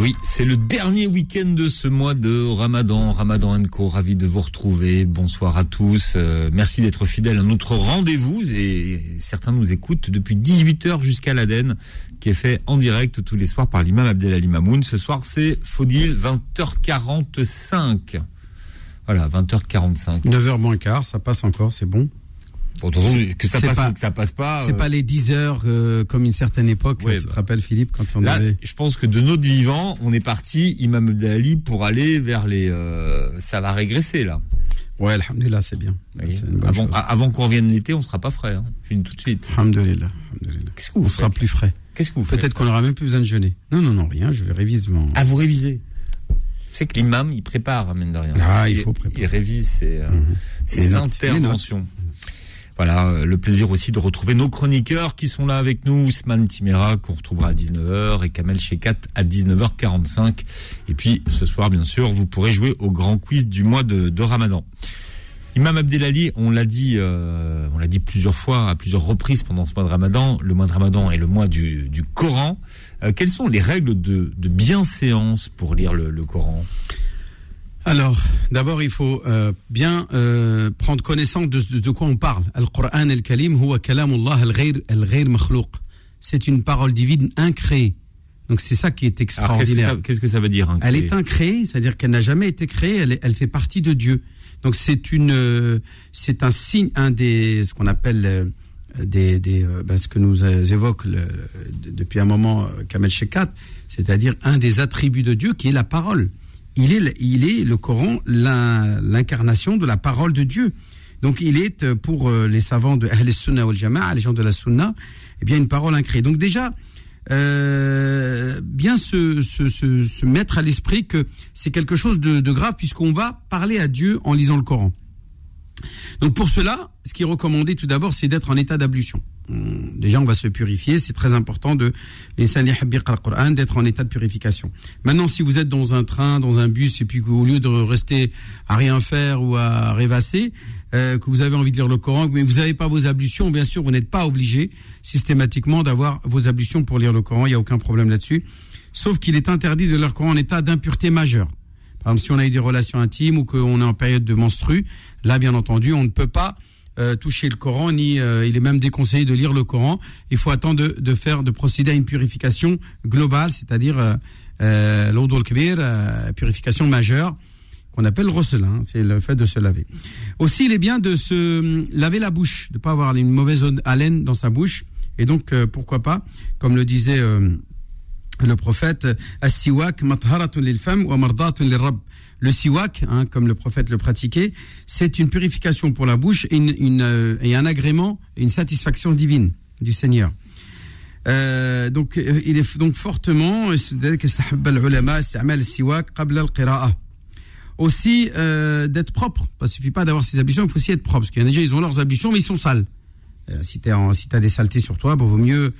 Oui, c'est le dernier week-end de ce mois de Ramadan. Ramadan Co, ravi de vous retrouver. Bonsoir à tous. Euh, merci d'être fidèles à notre rendez-vous. Et certains nous écoutent depuis 18h jusqu'à l'Aden, qui est fait en direct tous les soirs par l'imam Abdelali Mamoun. Ce soir, c'est Faudil, 20h45. Voilà, 20h45. 9h moins quart, ça passe encore, c'est bon que ça passe pas, que ça passe pas. C'est pas les 10 heures euh, comme une certaine époque. tu te bah. rappelles Philippe quand on là, Je pense que de notre vivant, on est parti Imam Ali pour aller vers les. Euh, ça va régresser là. Ouais, alhamdulillah, c'est bien. avant, avant qu'on revienne l'été, on sera pas frais. Hein. Je dis tout de suite. Alhamdulillah. Qu'est-ce que vous On sera plus frais. Qu'est-ce que vous Peut-être qu'on aura même plus besoin de jeûner. Non, non, non, rien. Je vais réviser mon. Ah, vous révisez c'est que l'imam, il prépare, mine de rien. Ah, il, faut préparer. Il révise ses, euh, mhm. ses interventions. Voilà, euh, le plaisir aussi de retrouver nos chroniqueurs qui sont là avec nous, Ousmane Timera qu'on retrouvera à 19h et Kamel Shekat à 19h45. Et puis ce soir, bien sûr, vous pourrez jouer au grand quiz du mois de, Ramadan. Imam Abdelali, on l'a dit, euh, on l'a dit plusieurs fois, à plusieurs reprises pendant ce mois de Ramadan. Le mois de Ramadan est le mois du, Coran. Euh, quelles sont les règles de, bienséance pour lire le Coran? Alors, d'abord, il faut euh, bien euh, prendre connaissance de, de, quoi on parle. Al-Qur'an al-Kalim huwa kalamullah al-ghayr makhlouq. C'est une parole divine incréée. Donc c'est ça qui est extraordinaire. Qu'est-ce que, ça veut dire Elle est incréée, c'est-à-dire qu'elle n'a jamais été créée, elle, elle, fait partie de Dieu. Donc c'est une, euh, c'est un signe, un des, ce qu'on appelle des, des ben, ce que nous évoque le, depuis un moment Kamel Shekat, c'est-à-dire un des attributs de Dieu qui est la parole il est, il est le Coran l'incarnation de la parole de Dieu. Donc il est euh, pour euh, les savants de Ahl Sunnah wal Jama'a, les gens de la Sunna, eh bien une parole incréée. Donc déjà, euh, bien se, se, se, mettre à l'esprit que c'est quelque chose de, de grave puisqu'on va parler à Dieu en lisant le Coran. Donc pour cela, ce qui est recommandé tout d'abord, c'est d'être en état d'ablution. Déjà, on va se purifier. C'est très important de d'être en état de purification. Maintenant, si vous êtes dans un train, dans un bus, et puis qu'au lieu de rester à rien faire ou à rêvasser, euh, que vous avez envie de lire le Coran, mais vous n'avez pas vos ablutions, bien sûr, vous n'êtes pas obligé systématiquement d'avoir vos ablutions pour lire le Coran. Il n'y a aucun problème là-dessus. Sauf qu'il est interdit de lire le Coran en état d'impureté majeure. Par exemple, si on a eu des relations intimes ou qu'on est en période de menstru, là, bien entendu, on ne peut pas euh, toucher le Coran, ni euh, il est même déconseillé de lire le Coran. Il faut attendre de, faire, de procéder à une purification globale, c'est-à-dire euh, euh l'odol kbir, purification majeure, qu'on appelle le hein, c'est le fait de se laver. Aussi, il est bien de se laver la bouche, de ne pas avoir une mauvaise haleine dans sa bouche. Et donc, pourquoi pas, comme le disait le prophète, as-siwak matharatun lil wa mardatun lil. Le siwak, hein, comme le prophète le pratiquait, c'est une purification pour la bouche et, une, euh, et un agrément, une satisfaction divine du Seigneur. Euh, donc, euh, il est donc fortement aussi euh, d'être propre. Parce qu'il suffit pas d'avoir ses ablutions, il faut aussi être propre. Parce qu'il y en a déjà, ils ont leurs ablutions, mais ils sont sales. Euh, si tu si as des saletés sur toi, il vaut mieux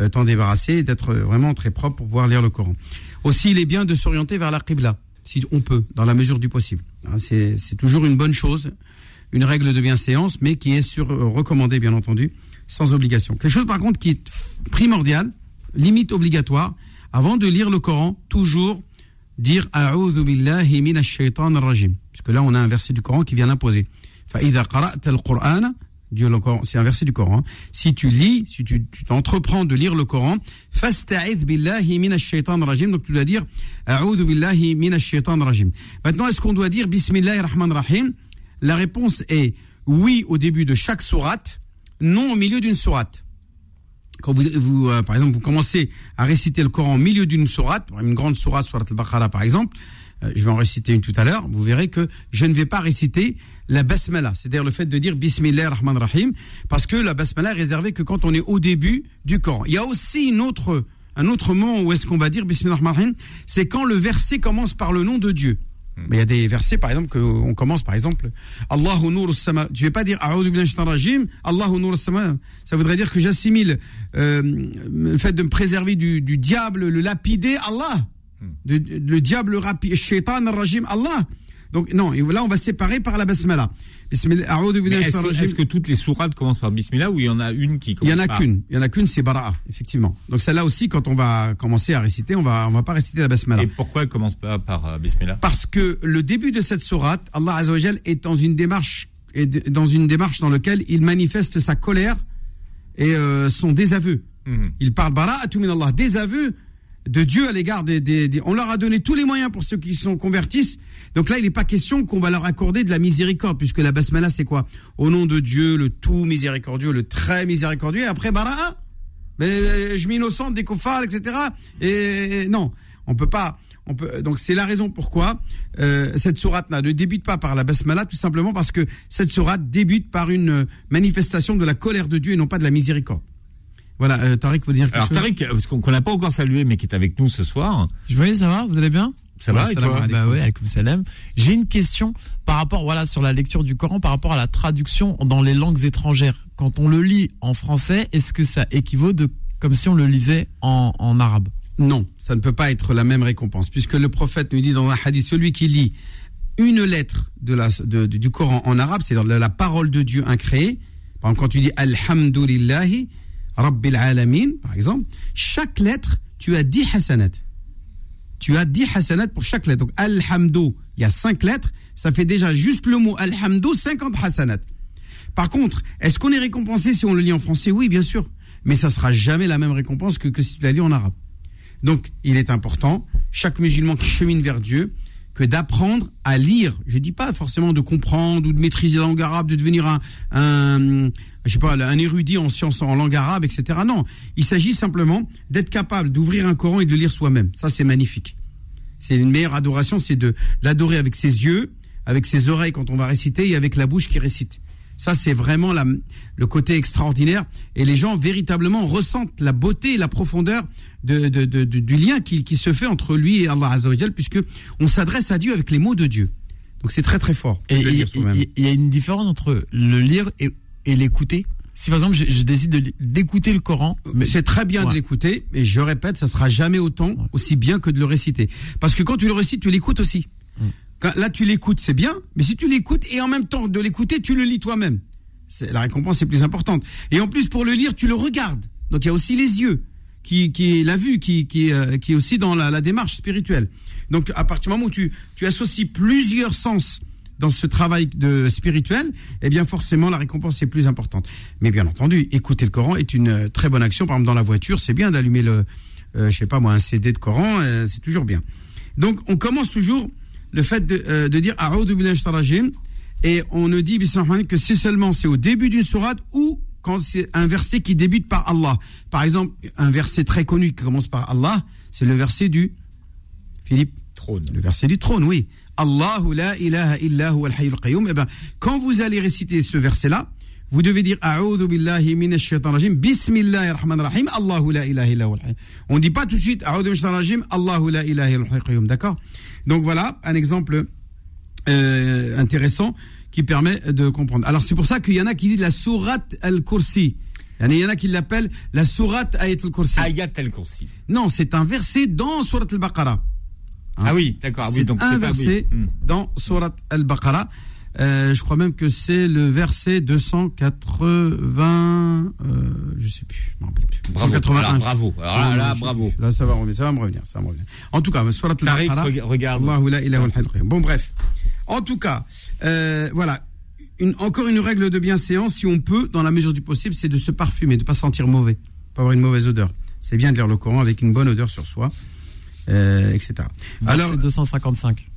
euh, t'en débarrasser et d'être vraiment très propre pour pouvoir lire le Coran. Aussi, il est bien de s'orienter vers la Qibla, si on peut, dans la mesure du possible. Hein, c'est toujours une bonne chose, une règle de bienséance, mais qui est sur, euh, recommandée, bien entendu, sans obligation. Quelque chose, par contre, qui est primordial, limite obligatoire, avant de lire le Coran, toujours dire A'udhu billahi minash shaitan rajim. Puisque là, on a un verset du Coran qui vient l'imposer. فإذا قرأت القرآن Dieu le Coran, c'est un verset du Coran. Si tu lis, si tu, t'entreprends de lire le Coran, fasta'id billahi minash shaitan rajim. Donc tu dois dire a'udhu billahi minash shaitan rajim. Maintenant, est-ce qu'on doit dire bismillahir rahman rahim La réponse est oui au début de chaque sourate, non au milieu d'une sourate. Quand vous, euh, par exemple, vous commencez à réciter le Coran au milieu d'une sourate, une grande sourate, sourate al-Baqarah par exemple, je vais en réciter une tout à l'heure, vous verrez que je ne vais pas réciter la basmala, c'est-à-dire le fait de dire Bismillah rahman rahim, parce que la basmala est réservée que quand on est au début du Coran. Il y a aussi une autre un autre moment où est-ce qu'on va dire Bismillah c'est quand le verset commence par le nom de Dieu. Hmm. Mais il y a des versets, par exemple, qu'on commence, par exemple, Allahu nur sama. Tu ne vais pas dire rajim, Allahu nur sama. Ça voudrait dire que j'assimile euh, le fait de me préserver du, du diable, le lapider, Allah. Le diable rapide, shaitan rajim, Allah. Donc non, et là on va séparer par la basmala. Est-ce que, toutes les sourates commencent par Bismillah ou il y en a une qui commence Il y en a qu'une. Il y en a qu'une, c'est Bara'a, effectivement. Donc celle-là aussi, quand on va commencer à réciter, on va on va pas réciter la Basmala. Et pourquoi elle commence pas par euh, Bismillah? Parce que le début de cette sourate, Allah Azzawajal est dans une démarche dans une démarche dans laquelle il manifeste sa colère et euh, son désaveu. Mhm. Il parle Bara'atu min Allah, désaveu de Dieu à l'égard des, des, On leur a donné tous les moyens pour ceux qui sont convertissent. Donc là, il n'est pas question qu'on va leur accorder de la miséricorde, puisque la basmala, c'est quoi? Au nom de Dieu, le tout miséricordieux, le très miséricordieux, et après, bara, mais euh, je m'innocente des kofars, etc. Et, non, on peut pas. On peut, donc c'est la raison pourquoi euh, cette sourate ne débute pas par la basmala, tout simplement parce que cette sourate débute par une manifestation de la colère de Dieu et non pas de la miséricorde. Voilà, euh, Tariq vous dire quelque Alors Tariq, parce qu'on n'a pas encore salué, mais qui est avec nous ce soir. Je voyais, ça va, vous allez bien? Ça va, et toi? Bah ouais, salam. J'ai une question par rapport, voilà, sur la lecture du Coran, par rapport à la traduction dans les langues étrangères. Quand on le lit en français, est-ce que ça équivaut de comme si on le lisait en, en arabe? Non, ça ne peut pas être la même récompense, puisque le prophète nous dit dans un hadith, celui qui lit une lettre de la, de, du Coran en arabe, c'est la, la parole de Dieu incréée. Par exemple, quand tu dis Alhamdulillahi, Rabbil Alamin, par exemple, chaque lettre, tu as 10 hasanat. Tu as 10 hasanat pour chaque lettre. Donc, Alhamdou, il y a 5 lettres, ça fait déjà juste le mot Alhamdou, 50 hasanat. Par contre, est-ce qu'on est récompensé si on le lit en français? Oui, bien sûr. Mais ça sera jamais la même récompense que, si tu l'as lu en arabe. Donc, il est important, chaque musulman qui chemine vers Dieu, que d'apprendre à lire. Je dis pas forcément de comprendre ou de maîtriser la langue arabe, de devenir un, un je sais pas, un érudit en sciences en langue arabe, etc. Non, il s'agit simplement d'être capable d'ouvrir un Coran et de le lire soi-même. Ça, c'est magnifique. C'est une meilleure adoration, c'est de l'adorer avec ses yeux, avec ses oreilles quand on va réciter et avec la bouche qui récite. Ça, c'est vraiment la, le côté extraordinaire. Et les gens véritablement ressentent la beauté et la profondeur de, de, de, du lien qui, qui, se fait entre lui et Allah Azzawajal, puisque on s'adresse à Dieu avec les mots de Dieu. Donc c'est très très fort. Et il y, a une différence entre le lire et, et l'écouter si par exemple je, décide d'écouter le Coran, mais c'est très bien de l'écouter, mais je répète, ça sera jamais autant aussi bien que de le réciter, parce que quand tu le récites, tu l'écoutes aussi. Mm là, tu l'écoutes, c'est bien, mais si tu l'écoutes et en même temps de l'écouter, tu le lis toi-même. La récompense est plus importante. Et en plus, pour le lire, tu le regardes. Donc il y a aussi les yeux, qui, qui la vue, qui, qui, euh, qui est aussi dans la, démarche spirituelle. Donc à partir du moment où tu, tu associes plusieurs sens dans ce travail de spirituel, eh bien forcément la récompense est plus importante. Mais bien entendu, écouter le Coran est une euh, très bonne action. Par exemple, dans la voiture, c'est bien d'allumer le, euh, je sais pas moi, un CD de Coran, c'est toujours bien. Donc on commence toujours le fait de, euh, de dire et on ne dit que c'est seulement c'est au début d'une sourate ou quand c'est un verset qui débute par Allah. Par exemple, un verset très connu qui commence par Allah, c'est le verset du Philippe trône. Le verset du trône, oui. Allahu la ilaha illa al qayyum. Eh ben, quand vous allez réciter ce verset-là, vous devez dire A'udhu billahi minash shaitanir rajim. Bismillahir rahmanir rahim. Allahu la ilaha illa On dit pas tout de suite A'udhu billahi rajim. Allahu la ilaha illa. D'accord? Donc voilà un exemple euh, intéressant qui permet de comprendre. Alors c'est pour ça qu'il y en a qui disent la sourate al-Kursi. Il y en a qui l'appellent la sourate Ayat al-Kursi. Ayat al-Kursi. Non, c'est un verset dans sourate al-Baqarah. ah oui, d'accord. Oui, donc un verset hmm. dans sourate al-Baqarah. Euh, je crois même que c'est le verset 280, euh, je sais plus, je rappelle plus. Bravo, bravo. Alors là, bravo. Là, ça va, revenir, ça va me revenir, ça va me revenir. En tout cas, Surat al regarde. Bon, bref. En tout cas, euh, voilà. Une, encore une règle de bienséance, si on peut, dans la mesure du possible, c'est de se parfumer, de pas sentir mauvais, pas avoir une mauvaise odeur. C'est bien de lire le Coran avec une bonne odeur sur soi, euh, etc. Alors, 255.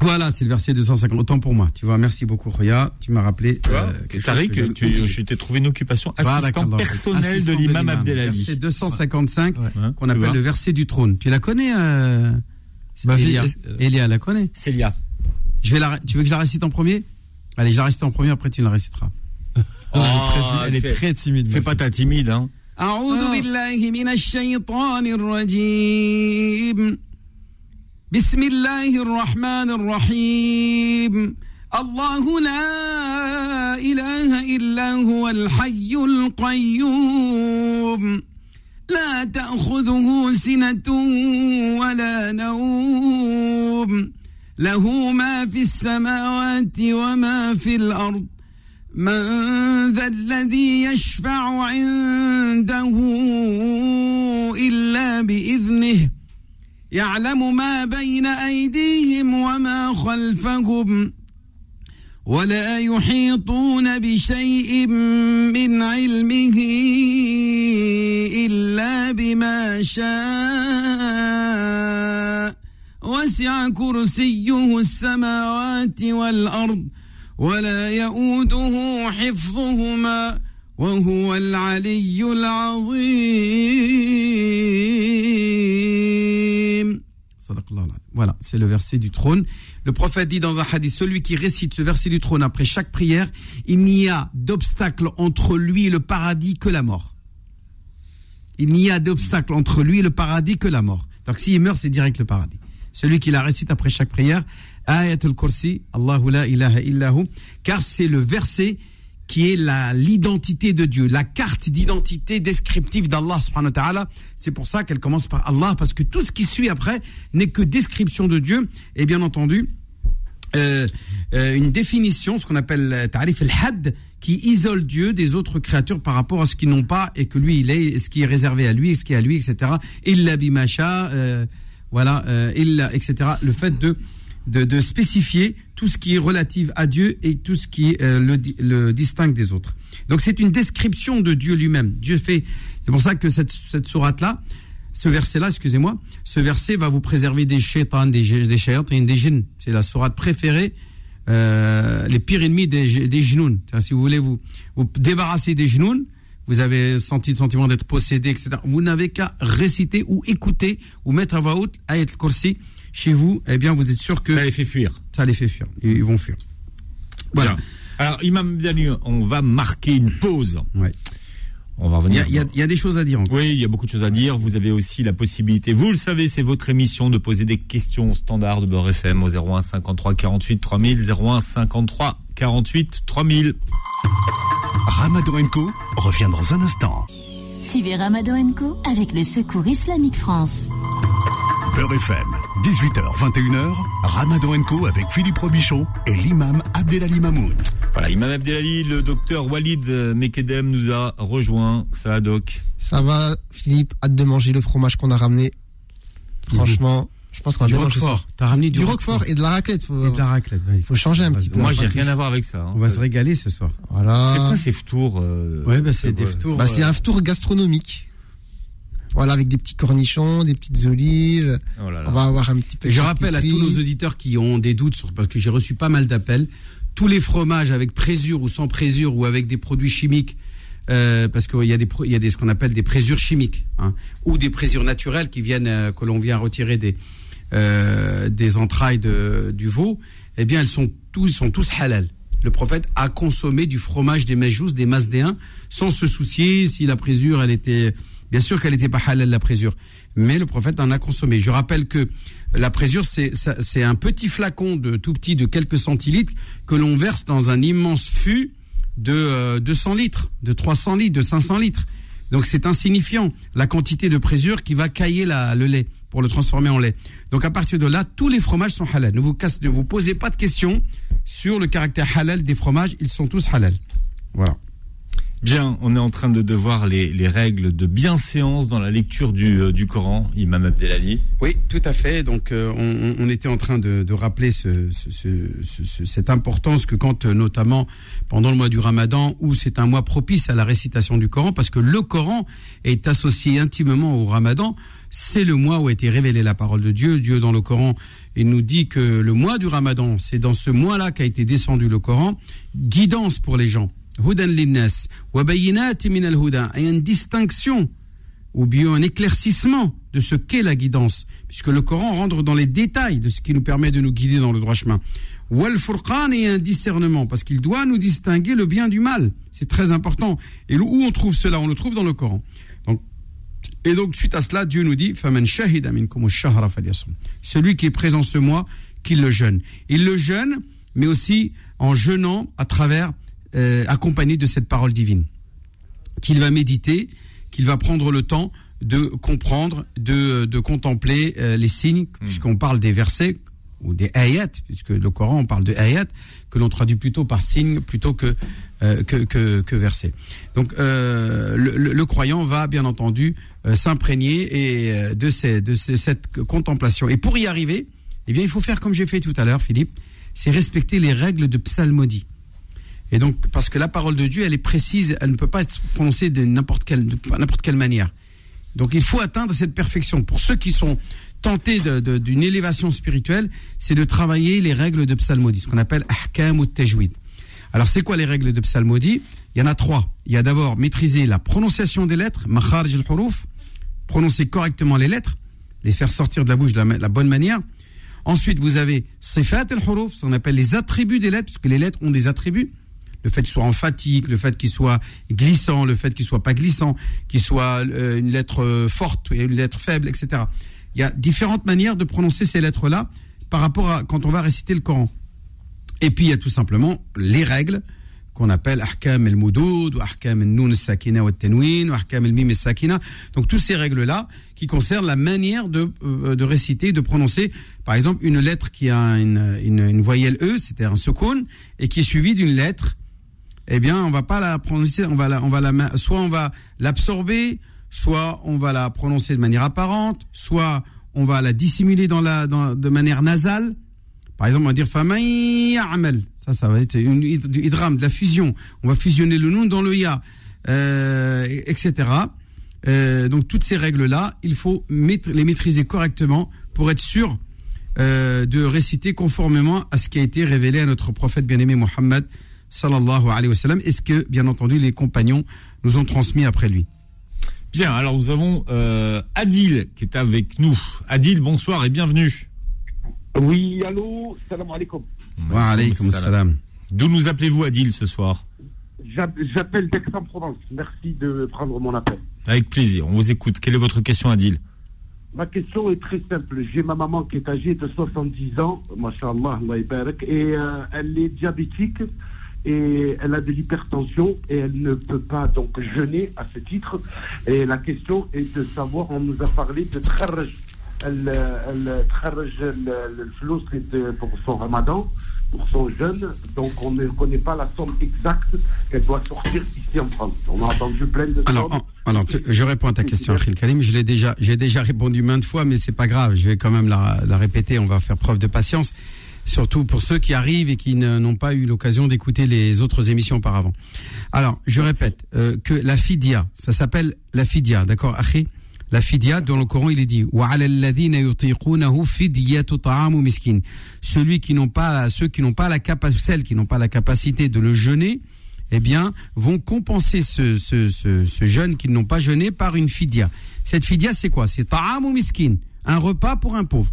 Voilà, c'est le verset 250. Autant pour moi. Tu vois, merci beaucoup, Roya. Tu m'as rappelé. Euh, Tariq, que tu, je t'ai trouvé une occupation assistant personnel de l'imam Abdelali. Verset 255, qu'on appelle le verset du trône. Tu la connais, euh, Ma Elia. Euh, Elia, la connaît Célia. Je vais la, tu veux que je la récite en premier? Allez, je la récite en premier, après tu la réciteras. Oh, elle, est très, timide. Fais pas ta timide, hein. بسم الله الرحمن الرحيم الله لا إله إلا هو الحي القيوم لا تأخذه سنة ولا نوم له ما في السماوات وما في الأرض من ذا الذي يشفع عنده إلا بإذنه يعلم ما بين أيديهم وما خلفهم ولا يحيطون بشيء من علمه إلا بما شاء. وسع كرسيه السماوات والأرض ولا يؤوده حفظهما وهو العلي العظيم. Voilà, c'est le verset du trône. Le prophète dit dans un hadith, celui qui récite ce verset du trône après chaque prière, il n'y a d'obstacle entre lui et le paradis que la mort. Il n'y a d'obstacle entre lui et le paradis que la mort. Donc s'il meurt, c'est direct le paradis. Celui qui la récite après chaque prière, Ayatul Kursi, Allahu la ilaha illahu, car c'est le verset qui est l'identité de Dieu, la carte d'identité descriptive d'Allah subhanahu wa. C'est pour ça qu'elle commence par Allah, parce que tout ce qui suit après n'est que description de Dieu, et bien entendu, euh, euh, une définition, ce qu'on appelle tarif al-had, qui isole Dieu des autres créatures par rapport à ce qu'ils n'ont pas et que lui il est, ce qui est réservé à lui, ce qui est à lui, etc. Illa bimasha, euh, voilà, euh, etc. Le fait de de, spécifier tout ce qui est relatif à Dieu et tout ce qui euh, le, le, distingue des autres. Donc c'est une description de Dieu lui-même. Dieu fait. C'est pour ça que cette, cette sourate-là, ce verset-là, excusez-moi, ce verset va vous préserver des shaitans, des, des des djinns. C'est la sourate préférée, euh, les pires ennemis des, des. Si vous voulez vous, vous débarrasser des jnoun, vous avez senti le sentiment d'être possédé, etc. Vous n'avez qu'à réciter ou écouter ou mettre à voix haute Ayat al-Kursi chez vous, eh bien, vous êtes sûr que ça les fait fuir. Ça les fait fuir. Ils vont fuir. Voilà. Alors, Imam Dali, on va marquer une pause. Ouais. On va revenir. Il y, a, des choses à dire encore. Oui, il y a beaucoup de choses à dire. Vous avez aussi la possibilité, vous le savez, c'est votre émission de poser des questions standards de Beurre FM au 01 53 48 3000, 01 53 48 3000. Ramadan Co revient dans un instant. Suivez Ramadan Co avec le Secours Islamique France. Beurre FM, 18h, 21h, Ramadan Co avec Philippe Robichon et l'imam Abdelali Mamoun. Voilà, imam Abdelali, le docteur Walid Mekedem nous a rejoint. Ça va, doc? Ça va, Philippe? Hâte de manger le fromage qu'on a ramené. Franchement. Je pense qu'on va du bien roquefort. T'as ramené du, du roquefort. et de la raclette. Faut, et de la raclette. Il faut changer un petit peu. Moi, j'ai rien à voir avec ça. Hein, on va se régaler ce soir. Voilà. C'est quoi ces ftours euh, Ouais, bah, c'est des ftours. Bah, c'est un ftour gastronomique. Voilà, avec des petits cornichons, des petites olives. Oh on va avoir un petit peu. Je rappelle à tous nos auditeurs qui ont des doutes sur, parce que j'ai reçu pas mal d'appels, tous les fromages avec présure ou sans présure ou avec des produits chimiques. Euh, parce qu'il y a des il y a des ce qu'on appelle des présures chimiques hein, ou des présures naturelles qui viennent euh, que l'on vient retirer des euh, des entrailles de, du veau eh bien elles sont tous sont tous halal le prophète a consommé du fromage des Majous, des Masdéens, sans se soucier si la présure, elle était Bien sûr qu'elle n'était pas halal la présure, mais le prophète en a consommé. Je rappelle que la présure, c'est un petit flacon de tout petit de quelques centilitres que l'on verse dans un immense fût de 200 euh, litres, de 300 litres, de 500 litres. Donc c'est insignifiant la quantité de présure qui va cailler la, le lait pour le transformer en lait. Donc à partir de là, tous les fromages sont halal. Ne vous, casse, ne vous posez pas de questions sur le caractère halal des fromages, ils sont tous halal. Voilà. Bien, on est en train de, devoir les, les, règles de bienséance dans la lecture du, euh, du Coran, Imam Abdelali. Oui, tout à fait. Donc, euh, on, on, était en train de, de rappeler ce, ce, ce, cette importance que quand, euh, notamment pendant le mois du Ramadan, où c'est un mois propice à la récitation du Coran, parce que le Coran est associé intimement au Ramadan, c'est le mois où a été révélée la parole de Dieu. Dieu dans le Coran, il nous dit que le mois du Ramadan, c'est dans ce mois-là qu'a été descendu le Coran, guidance pour les gens hudan linnas wa min al-huda et une distinction ou bien un éclaircissement de ce qu'est la guidance puisque le Coran rentre dans les détails de ce qui nous permet de nous guider dans le droit chemin. Wal furqan et un discernement parce qu'il doit nous distinguer le bien du mal. C'est très important. Et où on trouve cela? On le trouve dans le Coran. Et donc, suite à cela, Dieu nous dit Celui qui est présent ce mois, qu'il le jeûne. Il le jeûne, mais aussi en jeûnant à travers, euh, accompagné de cette parole divine. Qu'il va méditer, qu'il va prendre le temps de comprendre, de, de contempler euh, les signes, hmm. puisqu'on parle des versets ou des ayats, puisque le Coran on parle de ayats, que l'on traduit plutôt par signes plutôt que euh, que, que, que versets. Donc euh, le, le, croyant va bien entendu euh, s'imprégner et de, ces, de cette contemplation. Et pour y arriver, eh bien il faut faire comme j'ai fait tout à l'heure, Philippe, c'est respecter les règles de psalmodie. Et donc parce que la parole de Dieu, elle est précise, elle ne peut pas être prononcée de n'importe quelle quelle manière. Donc il faut atteindre cette perfection. Pour ceux qui sont tentés d'une élévation spirituelle, c'est de travailler les règles de psalmodie, ce qu'on appelle ahkam ou tajwid. Alors c'est quoi les règles de psalmodie? Il y en a trois. Il y a d'abord maîtriser la prononciation des lettres, makharij al-huruf, prononcer correctement les lettres, les faire sortir de la bouche de la, bonne manière. Ensuite, vous avez sifat al-huruf, ce qu'on appelle les attributs des lettres, parce que les lettres ont des attributs le fait qu'il soit emphatique, le fait qu'il soit glissant, le fait qu'il soit pas glissant, qu'il soit euh, une lettre euh, forte et une lettre faible, etc. Il y a différentes manières de prononcer ces lettres-là par rapport à quand on va réciter le Coran. Et puis il y a tout simplement les règles qu'on appelle ahkam el moudoud ou el nun sakina ou tenwin ou el mim sakina. Donc toutes ces règles-là qui concernent la manière de, euh, de réciter, de prononcer, par exemple, une lettre qui a une, une, voyelle E, c'était un sukun, et qui est suivie d'une lettre eh bien, on va pas la prononcer, on va la, on va la, soit on va l'absorber, soit on va la prononcer de manière apparente, soit on va la dissimuler dans la, de manière nasale. Par exemple, on va dire ya'mal. Ça, ça va être une hydram, de la fusion. On va fusionner le nun dans le ya, euh, etc. Euh, donc toutes ces règles-là, il faut les maîtriser correctement pour être sûr euh, de réciter conformément à ce qui a été révélé à notre prophète bien-aimé Mohammed sallallahu alayhi wa sallam, est ce que, bien entendu, les compagnons nous ont transmis après lui? Bien, alors nous avons euh, Adil qui est avec nous. Adil, bonsoir et bienvenue. Oui, allô, salam alaikum. Wa alaykum salam. D'où nous appelez-vous Adil ce soir? J'appelle d'Aix-en-Provence. Merci de prendre mon appel. Avec plaisir, on vous écoute. Quelle est votre question Adil? Ma question est très simple. J'ai ma maman qui est âgée de 70 ans, mashallah, et euh, elle est diabétique et elle a de l'hypertension et elle ne peut pas donc jeûner à ce titre. Et la question est de savoir, on nous a parlé de Tcharj, elle, elle le flot pour son ramadan, pour son jeûne, donc on ne connaît pas la somme exacte qu'elle doit sortir ici en France. On a entendu plein de alors, alors, je réponds à ta question, Achille Kalim. Je l'ai déjà, j'ai déjà répondu maintes fois, mais c'est pas grave. Je vais quand même la, la répéter. On va faire preuve de patience surtout pour ceux qui arrivent et qui n'ont pas eu l'occasion d'écouter les autres émissions auparavant. Alors, je répète euh, que la fidia, ça s'appelle la fidia, d'accord, Akhi? La fidia, dans le Coran, il est dit Celui qui n'ont pas, ceux qui n'ont pas la capacité, celles qui n'ont pas la capacité de le jeûner, eh bien, vont compenser ce, ce, ce, jeûne qu'ils n'ont pas jeûné par une fidia. Cette fidia, c'est quoi? C'est ta'am miskin, un repas pour un pauvre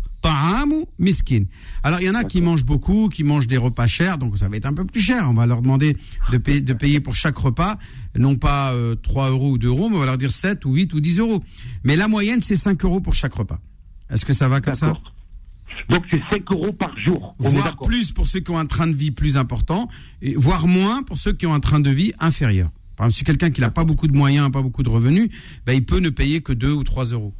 miskin. Alors il y en a qui mangent beaucoup, qui mangent des repas chers, donc ça va être un peu plus cher. On va leur demander de payer, de payer pour chaque repas, non pas 3 euh, euros ou 2 euros, mais on va leur dire 7 ou 8 ou 10 euros. Mais la moyenne, c'est 5 euros pour chaque repas. Est-ce que ça va comme ça? Donc c'est 5 euros par jour. voire plus pour ceux qui ont un train de vie plus important, et voire moins pour ceux qui ont un train de vie inférieur. Par exemple, si quelqu'un qui n'a pas beaucoup de moyens, pas beaucoup de revenus, ben, il peut ne payer que 2 ou 3 euros.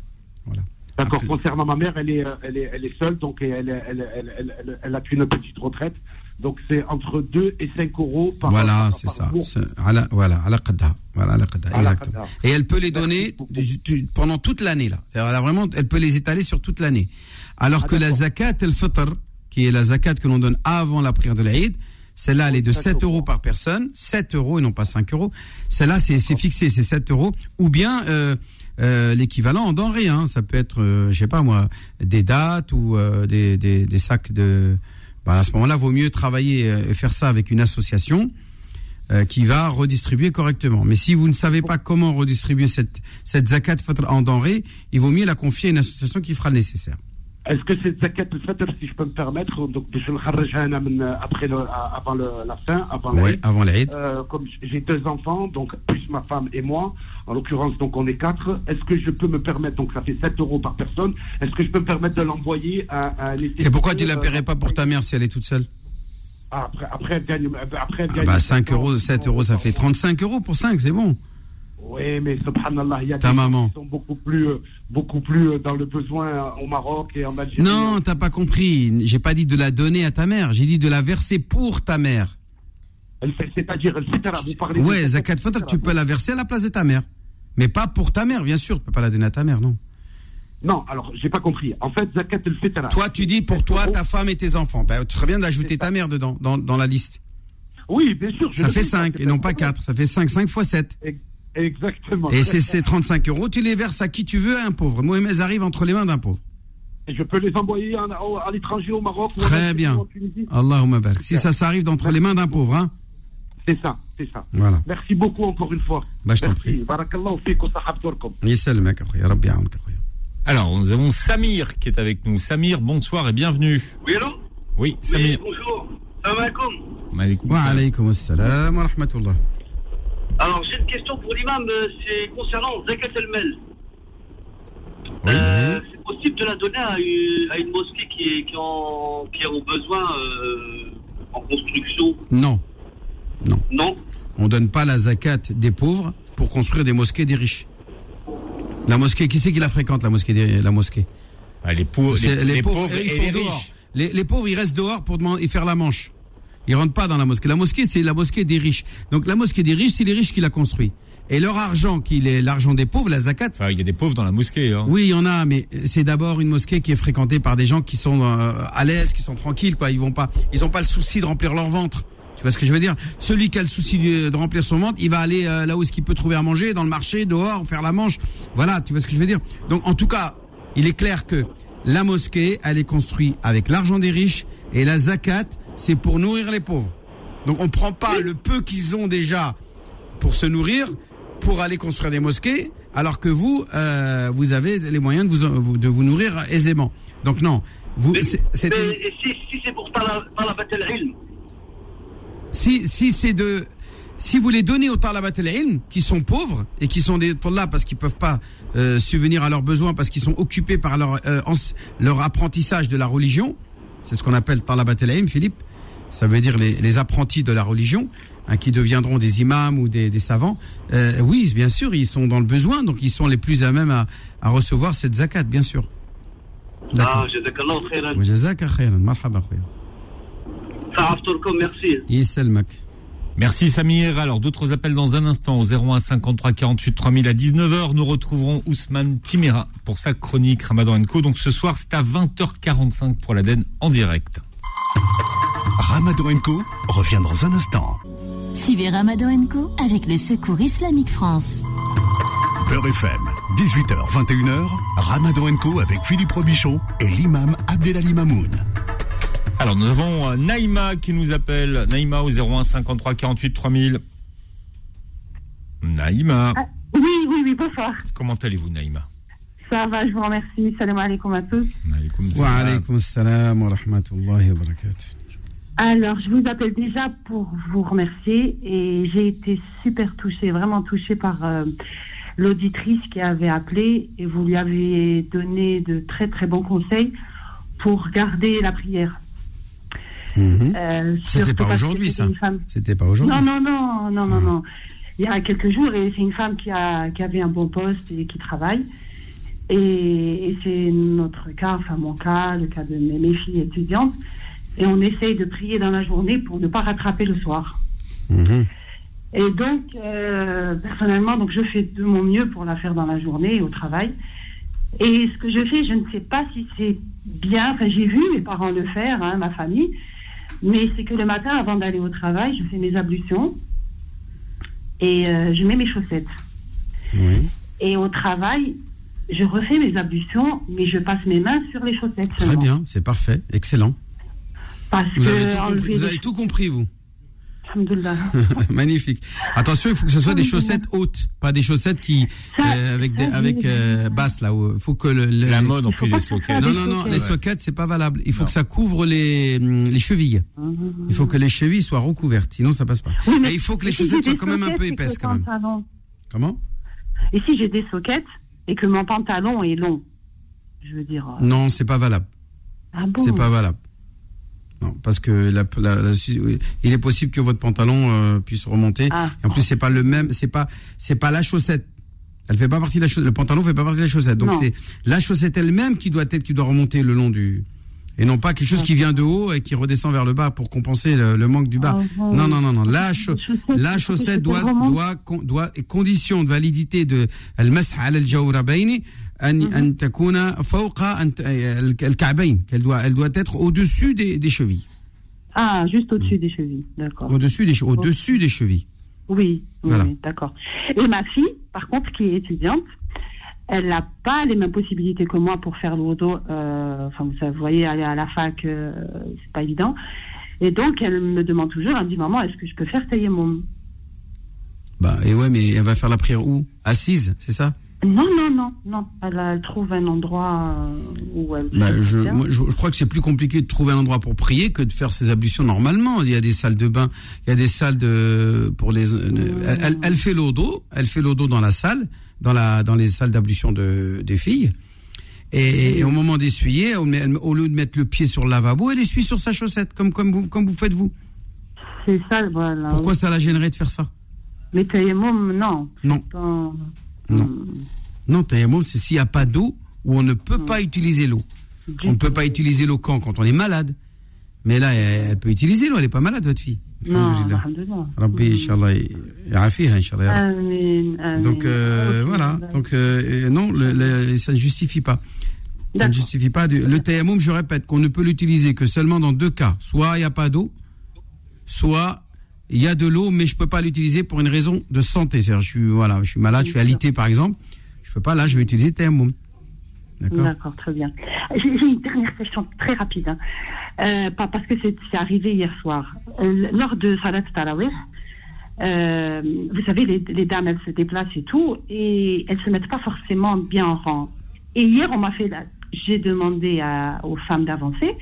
Voilà. D'accord. Concernant ma mère, elle est, elle est, elle est seule, donc elle, elle, elle, elle, a qu'une petite retraite. Donc c'est entre 2 et 5 euros par Voilà, c'est ça. Voilà, voilà, à la Voilà, à la exactement. Et elle peut les donner pendant toute l'année, là. Elle, a vraiment, elle peut les étaler sur toute l'année. Alors ah, que la zakat el-fitr, qui est la zakat que l'on donne avant la prière de l'Aïd, celle-là, elle est de 7 euros par personne, 7 euros et non pas 5 euros. Celle-là, c'est fixé, c'est 7 euros. Ou bien, euh, euh, l'équivalent en denrées. Hein. Ça peut être, euh, je sais pas moi, des dates ou euh, des, des, des, sacs de. Bah, à ce moment-là, vaut mieux travailler et faire ça avec une association qui va redistribuer correctement. Mais si vous ne savez pas comment redistribuer cette, cette zakat en denrées, il vaut mieux la confier à une association qui fera le nécessaire. Est-ce que c'est zakat al-fitr, si je peux me permettre, donc je le après le, avant le, la fin, avant Oui, avant l'Aïd. Euh, comme j'ai deux enfants, donc plus ma femme et moi, en l'occurrence, donc on est quatre. Est-ce que je peux me permettre, donc ça fait 7 euros par personne, est-ce que je peux me permettre de l'envoyer à, un Et pourquoi tu ne la paierais pas pour ta mère si elle est toute seule ah, après, après, elle gagne. Après, elle ah bah 5 euros, 7 euros, ça fait 35 euros pour 5, c'est bon. Oui, mais subhanallah, il y a Ta des maman. gens qui sont beaucoup plus, euh, beaucoup plus euh, dans le besoin euh, au Maroc et en Algérie. Non, t'as pas compris. J'ai pas dit de la donner à ta mère. J'ai dit de la verser pour ta mère. C'est-à-dire, vous parlez. Ouais, zakat fitra, tu peux la verser à la place de ta mère, mais pas pour ta mère, bien sûr. Tu peux pas la donner à ta mère, non. Non, alors, j'ai pas compris. En fait, zakat el fitra. Toi, tu dis pour toi, ta femme et tes enfants. Ben, tu serais bien d'ajouter ta mère dedans, dans, dans la liste. Oui, bien sûr. ça fait 5 et non pas 4. Ça fait 5, 5 fois 7. Exactement. Et ces 35 euros, tu les verses à qui tu veux, à un pauvre. Mohamed arrive entre les mains d'un pauvre. Et je peux les envoyer à, l'étranger, au Maroc. Très bien. Allahumma barak. Si ça s'arrive d'entre les mains d'un pauvre, hein C'est ça, c'est ça. Voilà. Merci beaucoup encore une fois. Bah, je t'en prie. Alors, nous avons Samir qui est avec nous. Samir, bonsoir et bienvenue. Oui, allô? Oui, Samir. Oui, bonjour. Salam alaikum. Wa alaikum assalam wa rahmatullah. Alors, une question pour l'imam, euh, c'est concernant Zakat el-Mel. Euh, c'est possible de la donner à une, mosquée qui, est, qui, en, qui a besoin euh, en construction? Non. Non. Non On ne donne pas la zakat des pauvres pour construire des mosquées des riches. La mosquée, qui c'est qui la fréquente, la mosquée des, la mosquée? Ah, les, pauvres, les, pauvres, et les riches. Les, pauvres, ils restent dehors pour demander, faire la manche. Ils rentrent pas dans la mosquée. La mosquée, c'est la mosquée des riches. Donc la mosquée des riches, c'est les riches qui la construit. Et leur argent, qui est l'argent des pauvres, la zakat. Enfin, il y a des pauvres dans la mosquée. Hein. Oui, il y en a, mais c'est d'abord une mosquée qui est fréquentée par des gens qui sont euh, à l'aise, qui sont tranquilles, quoi. Ils vont pas, ils ont pas le souci de remplir leur ventre. Tu vois ce que je veux dire? Celui qui a le souci de, remplir son ventre, il va aller euh, là où est-ce qu'il peut trouver à manger, dans le marché, dehors, faire la manche. Voilà, tu vois ce que je veux dire? Donc, en tout cas, il est clair que la mosquée, elle est construite avec l'argent des riches et la zakat, c'est pour nourrir les pauvres. Donc on prend pas le peu qu'ils ont déjà pour se nourrir pour aller construire des mosquées, alors que vous, euh, vous avez les moyens de vous, de vous nourrir aisément. Donc non, vous. c'est si, si c'est pour talabat al-ilm. Si si c'est de si vous les donnez aux talabat al-ilm qui sont pauvres et qui sont des là parce qu'ils peuvent pas euh, subvenir à leurs besoins parce qu'ils sont occupés par leur euh, leur apprentissage de la religion, c'est ce qu'on appelle talabat al-ilm, Philippe ça veut dire les, apprentis de la religion, hein, qui deviendront des imams ou des, savants, euh, oui, bien sûr, ils sont dans le besoin, donc ils sont les plus à même à, recevoir cette zakat, bien sûr. Ah, merci. Merci Samir. Alors d'autres appels dans un instant au 01 53 48 3000 à 19h. Nous retrouverons Ousmane Timera pour sa chronique Ramadan Co. Donc ce soir c'est à 20h45 pour l'Aden en direct. Ramadan Co revient dans un instant. Suivez Ramadan Co avec le Secours Islamique France. Beurre FM, 18h, 21h, Ramadan Co avec Philippe Robichon et l'imam Abdelali Mamoun. Alors nous avons euh, Naïma qui nous appelle. Naïma au 01 53 48 3000. Naïma. Ah, oui, oui, oui, bonsoir. Comment allez-vous Naïma? Ça va, je vous remercie. Salam alaikum à tous. Wa alaikum salam wa rahmatullahi wa barakatuh. Alors, je vous appelle déjà pour vous remercier et j'ai été super touchée, vraiment touchée par euh, l'auditrice qui avait appelé et vous lui avez donné de très très bons conseils pour garder la prière. Mhm. Euh, C'était pas aujourd'hui ça. C'était pas aujourd'hui. Non non non non non ah. non. Il y a quelques jours et c'est une femme qui a qui avait un bon poste et qui travaille. Et, et c'est notre cas, enfin mon cas, le cas de mes, mes filles étudiantes et on essaye de prier dans la journée pour ne pas rattraper le soir. Mhm. Et donc, euh, personnellement, donc je fais de mon mieux pour la faire dans la journée au travail. Et ce que je fais, je ne sais pas si c'est bien. Enfin, j'ai vu mes parents le faire, hein, ma famille. Mais c'est que le matin, avant d'aller au travail, je fais mes ablutions et euh, je mets mes chaussettes. Et au travail, je refais mes ablutions, mais je passe mes mains sur les chaussettes. Très bien, c'est parfait, excellent vous, avez tout compris, vous Magnifique. Attention, il faut que ce soit des chaussettes hautes, pas des chaussettes qui euh, avec des, avec euh, basses là. Il faut que le, la mode en plus des sockets. Non non non, les sockets c'est pas valable. Il faut que ça couvre les les chevilles. Il faut que les chevilles soient recouvertes, sinon ça passe pas. Et il faut que les chaussettes soient quand même un peu épaisses quand même. Comment? Et si j'ai des sockets et que mon pantalon est long, je veux dire. Euh, non, c'est pas valable. Ah bon? C'est pas valable. Non, parce que la, il est possible que votre pantalon euh, puisse remonter. Ah. Et en plus, c'est pas le même, c'est pas, c'est pas la chaussette. Elle fait pas partie de la chaussette. Le pantalon fait pas partie de la chaussette. Donc c'est la chaussette elle-même qui doit être, qui doit remonter le long du, et non pas quelque chose qui vient de haut et qui redescend vers le bas pour compenser le, manque du bas. Ah, non, non, non, non. La, la chaussette doit, doit, doit, condition de validité de al-mas'a al-jawrabaini أن تكون فوق الكعبين qu'elle doit elle doit être au-dessus des, des chevilles. Ah, juste au-dessus des chevilles, d'accord. Au-dessus des au-dessus des chevilles. Oui, oui d'accord. Et ma fille, par contre, qui est étudiante, elle n'a pas les mêmes possibilités que moi pour faire le dos. Euh, enfin, vous voyez, aller à la fac, euh, c'est pas évident. Et donc, elle me demande toujours, elle me dit, maman, est-ce que je peux faire tailler mon... Bah, et ouais, mais elle va faire la prière où Assise, c'est ça Non, non, non, non. Elle, trouve un endroit euh, où elle. Bah, je, je, crois que c'est plus compliqué de trouver un endroit pour prier que de faire ses ablutions normalement. Il y a des salles de bain, il y a des salles de pour les. Elle, elle, fait l'eau d'eau, elle fait d'eau dans la salle, dans la dans les salles d'ablution de des filles. Et, au moment d'essuyer, au lieu de mettre le pied sur le lavabo, elle essuie sur sa chaussette, comme comme vous comme vous faites vous. C'est ça, voilà. Pourquoi ça la gênerait de faire ça? Mais non. Non. Non. Hmm. Non, tayammum, c'est s'il n'y a pas d'eau ou on ne peut hmm. pas utiliser l'eau. On ne peut pas utiliser l'eau quand Quand on est malade. Mais là, elle, peut utiliser l'eau, elle n'est pas malade, votre fille. Non, Rabbi, Inch'Allah, Inch'Allah. Donc, euh, voilà. Donc, euh, non, ça ne justifie pas. Ça ne justifie pas. le tayammum, je répète, qu'on ne peut l'utiliser que seulement dans deux cas. Soit il n'y a pas d'eau, soit il y a de l'eau, mais je peux pas l'utiliser pour une raison de santé. C'est-à-dire, je suis, voilà, je suis malade, je suis alité, par exemple. Je peux pas, là, je vais utiliser Tayammum. D'accord D'accord, très bien. J'ai une dernière question très rapide. Hein. Euh, parce que c'est arrivé hier soir. Euh, lors de Salat Tarawih, euh, vous savez, les, dames, elles se déplacent et tout, et elles se mettent pas forcément bien en rang. Et hier, on m'a fait, j'ai demandé aux femmes d'avancer,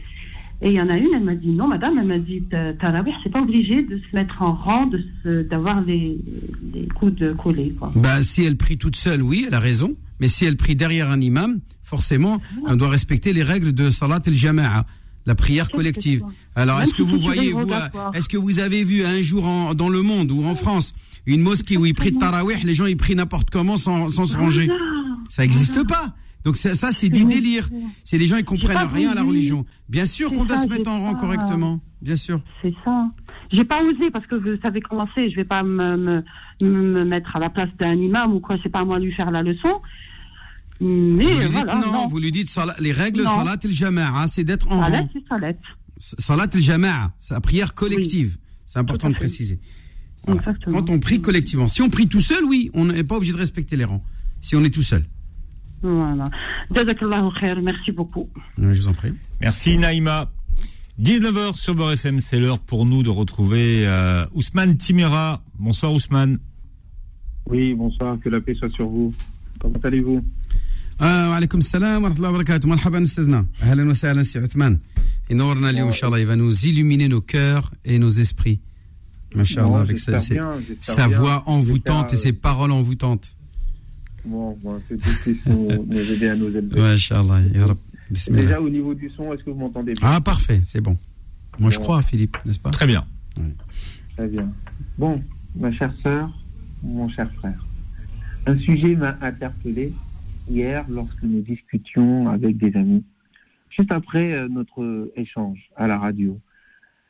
et il y en a une, elle m'a dit non, madame, elle m'a dit Tarawih, c'est pas obligé de se mettre en rang, d'avoir les, les coudes collés. Quoi. Bah, si elle prie toute seule, oui, elle a raison. Mais si elle prie derrière un imam, forcément, on doit respecter les règles de Salat el-Jama'a, la prière collective. Alors, est-ce que vous voyez, vous, est-ce que vous avez vu un jour en, dans le monde ou en France une mosquée où ils prient Tarawih, les gens ils prient n'importe comment sans, sans se ranger? Ça n'existe pas. Donc ça, ça c'est du délire. C'est les gens ils comprennent rien à la religion. Bien sûr qu'on doit se mettre en rang correctement. Bien sûr. C'est ça. J'ai pas osé parce que vous savez comment c'est. Je vais pas me, me, mettre à la place d'un imam ou quoi. C'est pas à moi de lui faire la leçon. Mais vous lui voilà, dites non, vous lui dites les règles salat el jama'a, c'est d'être en salat, rang. Salat. Salat el jama'a, c'est la prière collective. C'est important de préciser. Quand on prie collectivement, si on prie tout seul, oui, on n'est pas obligé de respecter les rangs. Si on est tout seul. Voilà. Merci beaucoup. Je vous en prie. Merci Naïma. 19h sur Beurre FM, c'est l'heure pour nous de retrouver euh, Ousmane Timera. Bonsoir Ousmane. Oui, bonsoir, que la paix soit sur vous. Comment allez-vous وعليكم السلام ورحمة الله وبركاته مرحبا استاذنا أهلا وسهلا سي عثمان ينورنا اليوم إن شاء الله il va nous illuminer nos cœurs et nos esprits Machallah avec sa, sa voix envoûtante et ses paroles envoûtantes Bon, bon c'est tout qui nous, nous aider à nous élever. Déjà au niveau du son, est-ce que vous m'entendez bien? Ah, parfait, c'est bon. Moi, je crois, Philippe, n'est-ce pas? Très bien. Très bien. Bon, ma chère sœur, mon cher frère, un sujet m'a interpellé hier lorsque nous discutions avec des amis, juste après euh, notre échange à la radio.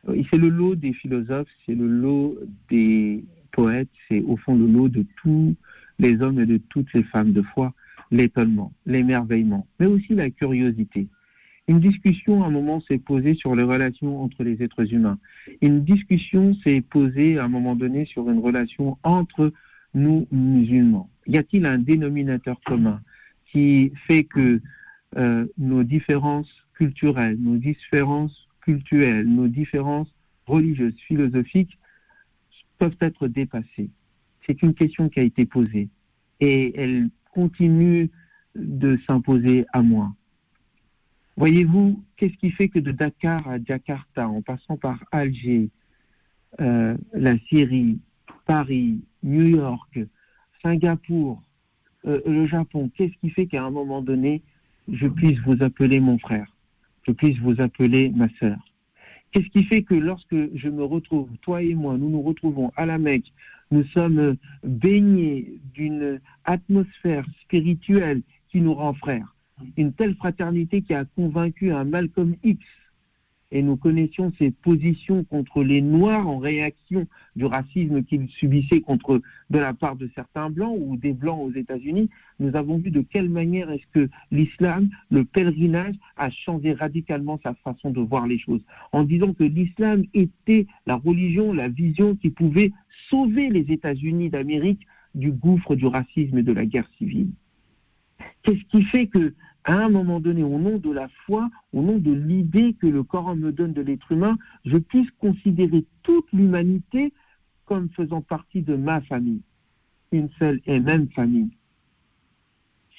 Euh, c'est le lot des philosophes, c'est le lot des poètes, c'est au fond le lot de tous les hommes et de toutes les femmes de foi, l'étonnement, l'émerveillement, mais aussi la curiosité. Une discussion, à un moment, s'est posée sur les relations entre les êtres humains. Une discussion s'est posée, à un moment donné, sur une relation entre nous, musulmans. Y a-t-il un dénominateur commun qui fait que euh, nos différences culturelles, nos différences culturelles, nos différences religieuses, philosophiques peuvent être dépassées? C'est une question qui a été posée et elle continue de s'imposer à moi. Voyez-vous, qu'est-ce qui fait que de Dakar à Jakarta, en passant par Alger, euh, la Syrie, Paris, New York, Singapour, euh, le Japon, qu'est-ce qui fait qu'à un moment donné, je puisse vous appeler mon frère, je puisse vous appeler ma sœur? Qu'est-ce qui fait que lorsque je me retrouve, toi et moi, nous nous retrouvons à la Mecque, nous sommes baignés d'une atmosphère spirituelle qui nous rend frères. Une telle fraternité qui a convaincu un Malcolm X et nous connaissions ses positions contre les Noirs en réaction du racisme qu'il subissait contre de la part de certains Blancs ou des Blancs aux États-Unis, nous avons vu de quelle manière est-ce que l'islam, le pèlerinage, a changé radicalement sa façon de voir les choses, en disant que l'islam était la religion, la vision qui pouvait sauver les États-Unis d'Amérique du gouffre du racisme et de la guerre civile. Qu'est-ce qui fait que à un moment donné, au nom de la foi, au nom de l'idée que le Coran me donne de l'être humain, je puisse considérer toute l'humanité comme faisant partie de ma famille, une seule et même famille.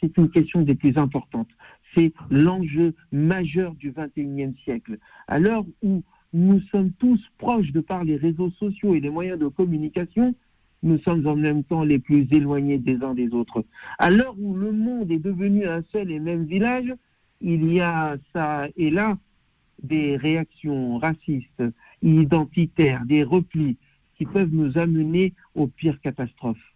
C'est une question des plus importantes. C'est l'enjeu majeur du XXIe siècle. À l'heure où nous sommes tous proches de par les réseaux sociaux et les moyens de communication, nous sommes en même temps les plus éloignés des uns des autres. À l'heure où le monde est devenu un seul et même village, il y a ça et là des réactions racistes, identitaires, des replis qui peuvent nous amener aux pires catastrophes.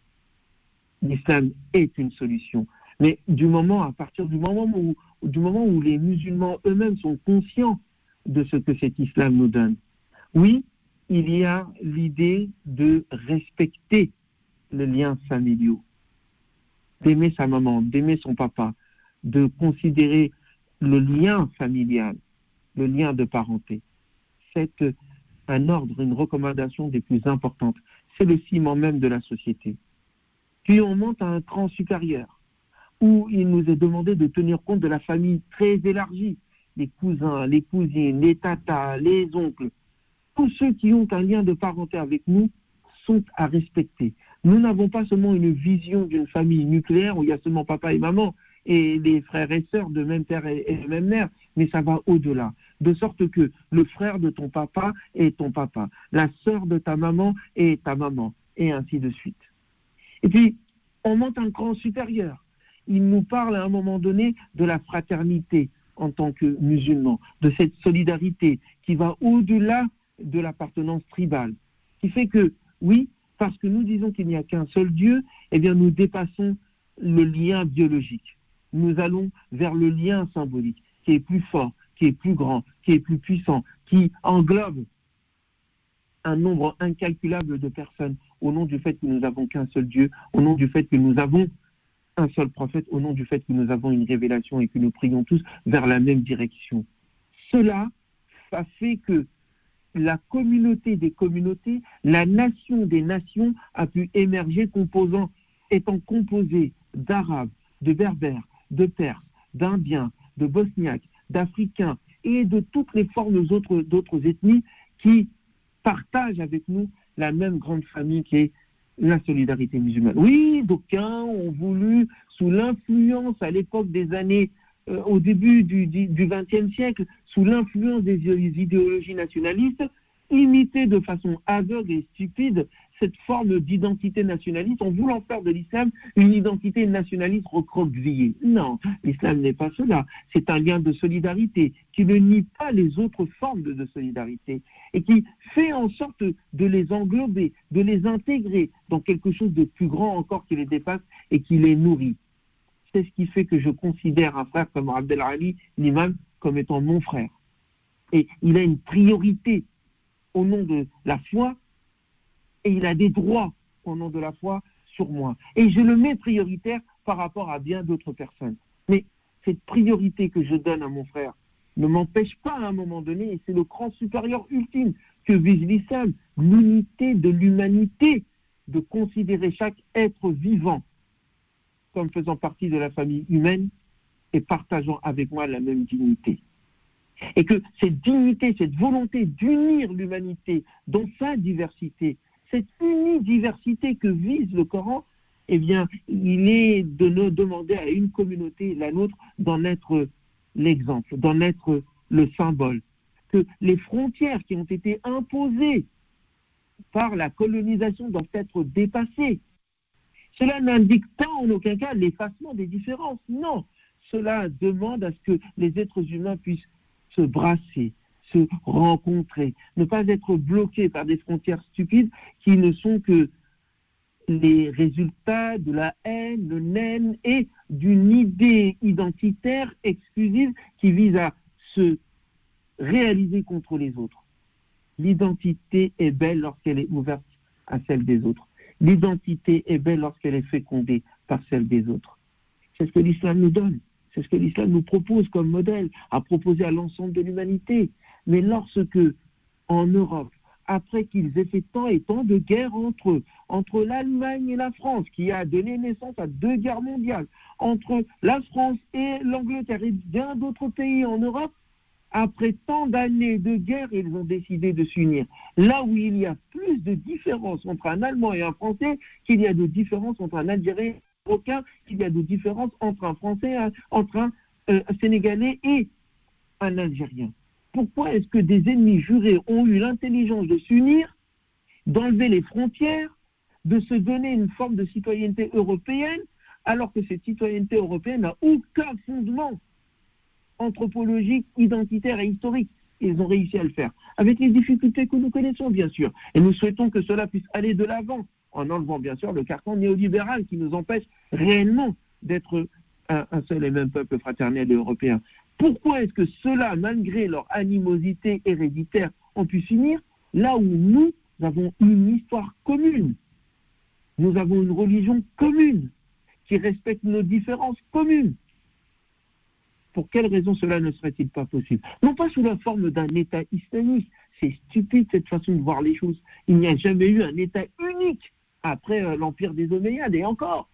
L'islam est une solution. Mais du moment, à partir du moment où, du moment où les musulmans eux-mêmes sont conscients de ce que cet islam nous donne, oui, il y a l'idée de respecter les liens familiaux, d'aimer sa maman, d'aimer son papa, de considérer le lien familial, le lien de parenté. C'est un ordre, une recommandation des plus importantes. C'est le ciment même de la société. Puis on monte à un cran supérieur, où il nous est demandé de tenir compte de la famille très élargie, les cousins, les cousines, les tatas, les oncles, tous ceux qui ont un lien de parenté avec nous sont à respecter. Nous n'avons pas seulement une vision d'une famille nucléaire où il y a seulement papa et maman et des frères et sœurs de même père et de même mère, mais ça va au-delà. De sorte que le frère de ton papa est ton papa, la sœur de ta maman est ta maman, et ainsi de suite. Et puis, on monte un cran supérieur. Il nous parle à un moment donné de la fraternité en tant que musulmans, de cette solidarité qui va au-delà de l'appartenance tribale, qui fait que, oui, parce que nous disons qu'il n'y a qu'un seul Dieu, eh bien nous dépassons le lien biologique. Nous allons vers le lien symbolique, qui est plus fort, qui est plus grand, qui est plus puissant, qui englobe un nombre incalculable de personnes au nom du fait que nous n'avons qu'un seul Dieu, au nom du fait que nous avons un seul prophète, au nom du fait que nous avons une révélation et que nous prions tous vers la même direction. Cela, ça fait que la communauté des communautés, la nation des nations a pu émerger étant composée d'Arabes, de Berbères, de Perses, d'Indiens, de Bosniaques, d'Africains et de toutes les formes d'autres ethnies qui partagent avec nous la même grande famille qui est la solidarité musulmane. Oui, d'aucuns ont voulu, sous l'influence à l'époque des années euh, au début du XXe siècle, sous l'influence des idéologies nationalistes, imiter de façon aveugle et stupide cette forme d'identité nationaliste en voulant faire de l'islam une identité nationaliste recroquevillée. Non, l'islam n'est pas cela. C'est un lien de solidarité qui ne nie pas les autres formes de solidarité et qui fait en sorte de les englober, de les intégrer dans quelque chose de plus grand encore qui les dépasse et qui les nourrit c'est ce qui fait que je considère un frère comme Abdel Ali, l'imam, comme étant mon frère. Et il a une priorité au nom de la foi et il a des droits au nom de la foi sur moi. Et je le mets prioritaire par rapport à bien d'autres personnes. Mais cette priorité que je donne à mon frère ne m'empêche pas à un moment donné, et c'est le cran supérieur ultime que vise l'islam, l'unité de l'humanité, de considérer chaque être vivant comme faisant partie de la famille humaine et partageant avec moi la même dignité. Et que cette dignité, cette volonté d'unir l'humanité dans sa diversité, cette unidiversité que vise le Coran, eh bien, il est de nous demander à une communauté, la nôtre, d'en être l'exemple, d'en être le symbole. Que les frontières qui ont été imposées par la colonisation doivent être dépassées. Cela n'indique pas en aucun cas l'effacement des différences. Non, cela demande à ce que les êtres humains puissent se brasser, se rencontrer, ne pas être bloqués par des frontières stupides qui ne sont que les résultats de la haine, le naine et d'une idée identitaire exclusive qui vise à se réaliser contre les autres. L'identité est belle lorsqu'elle est ouverte à celle des autres. L'identité est belle lorsqu'elle est fécondée par celle des autres. C'est ce que l'islam nous donne. C'est ce que l'islam nous propose comme modèle, à proposer à l'ensemble de l'humanité. Mais lorsque, en Europe, après qu'ils aient fait tant et tant de guerres entre eux, entre l'Allemagne et la France, qui a donné naissance à deux guerres mondiales, entre la France et l'Angleterre et bien d'autres pays en Europe, après tant d'années de guerre, ils ont décidé de s'unir. Là où il y a plus de différences entre un Allemand et un Français qu'il y a de différences entre un Algérien et un Marocain, qu'il y a de différences entre un Français, entre un, euh, Sénégalais et un Algérien. Pourquoi est-ce que des ennemis jurés ont eu l'intelligence de s'unir, d'enlever les frontières, de se donner une forme de citoyenneté européenne, alors que cette citoyenneté européenne n'a aucun fondement anthropologique, identitaire et historique Ils ont réussi à le faire, avec les difficultés que nous connaissons, bien sûr. Et nous souhaitons que cela puisse aller de l'avant, en enlevant, bien sûr, le carcan néolibéral qui nous empêche réellement d'être un, un seul et même peuple fraternel et européen. Pourquoi est-ce que ceux-là, malgré leur animosité héréditaire, ont pu s'unir là où nous avons une histoire commune? Nous avons une religion commune qui respecte nos différences communes. Pour quelle raison cela ne serait-il pas possible? Non pas sous la forme d'un État islamique. C'est stupide cette façon de voir les choses. Il n'y a jamais eu un État unique après euh, l'empire des Omeyyades et encore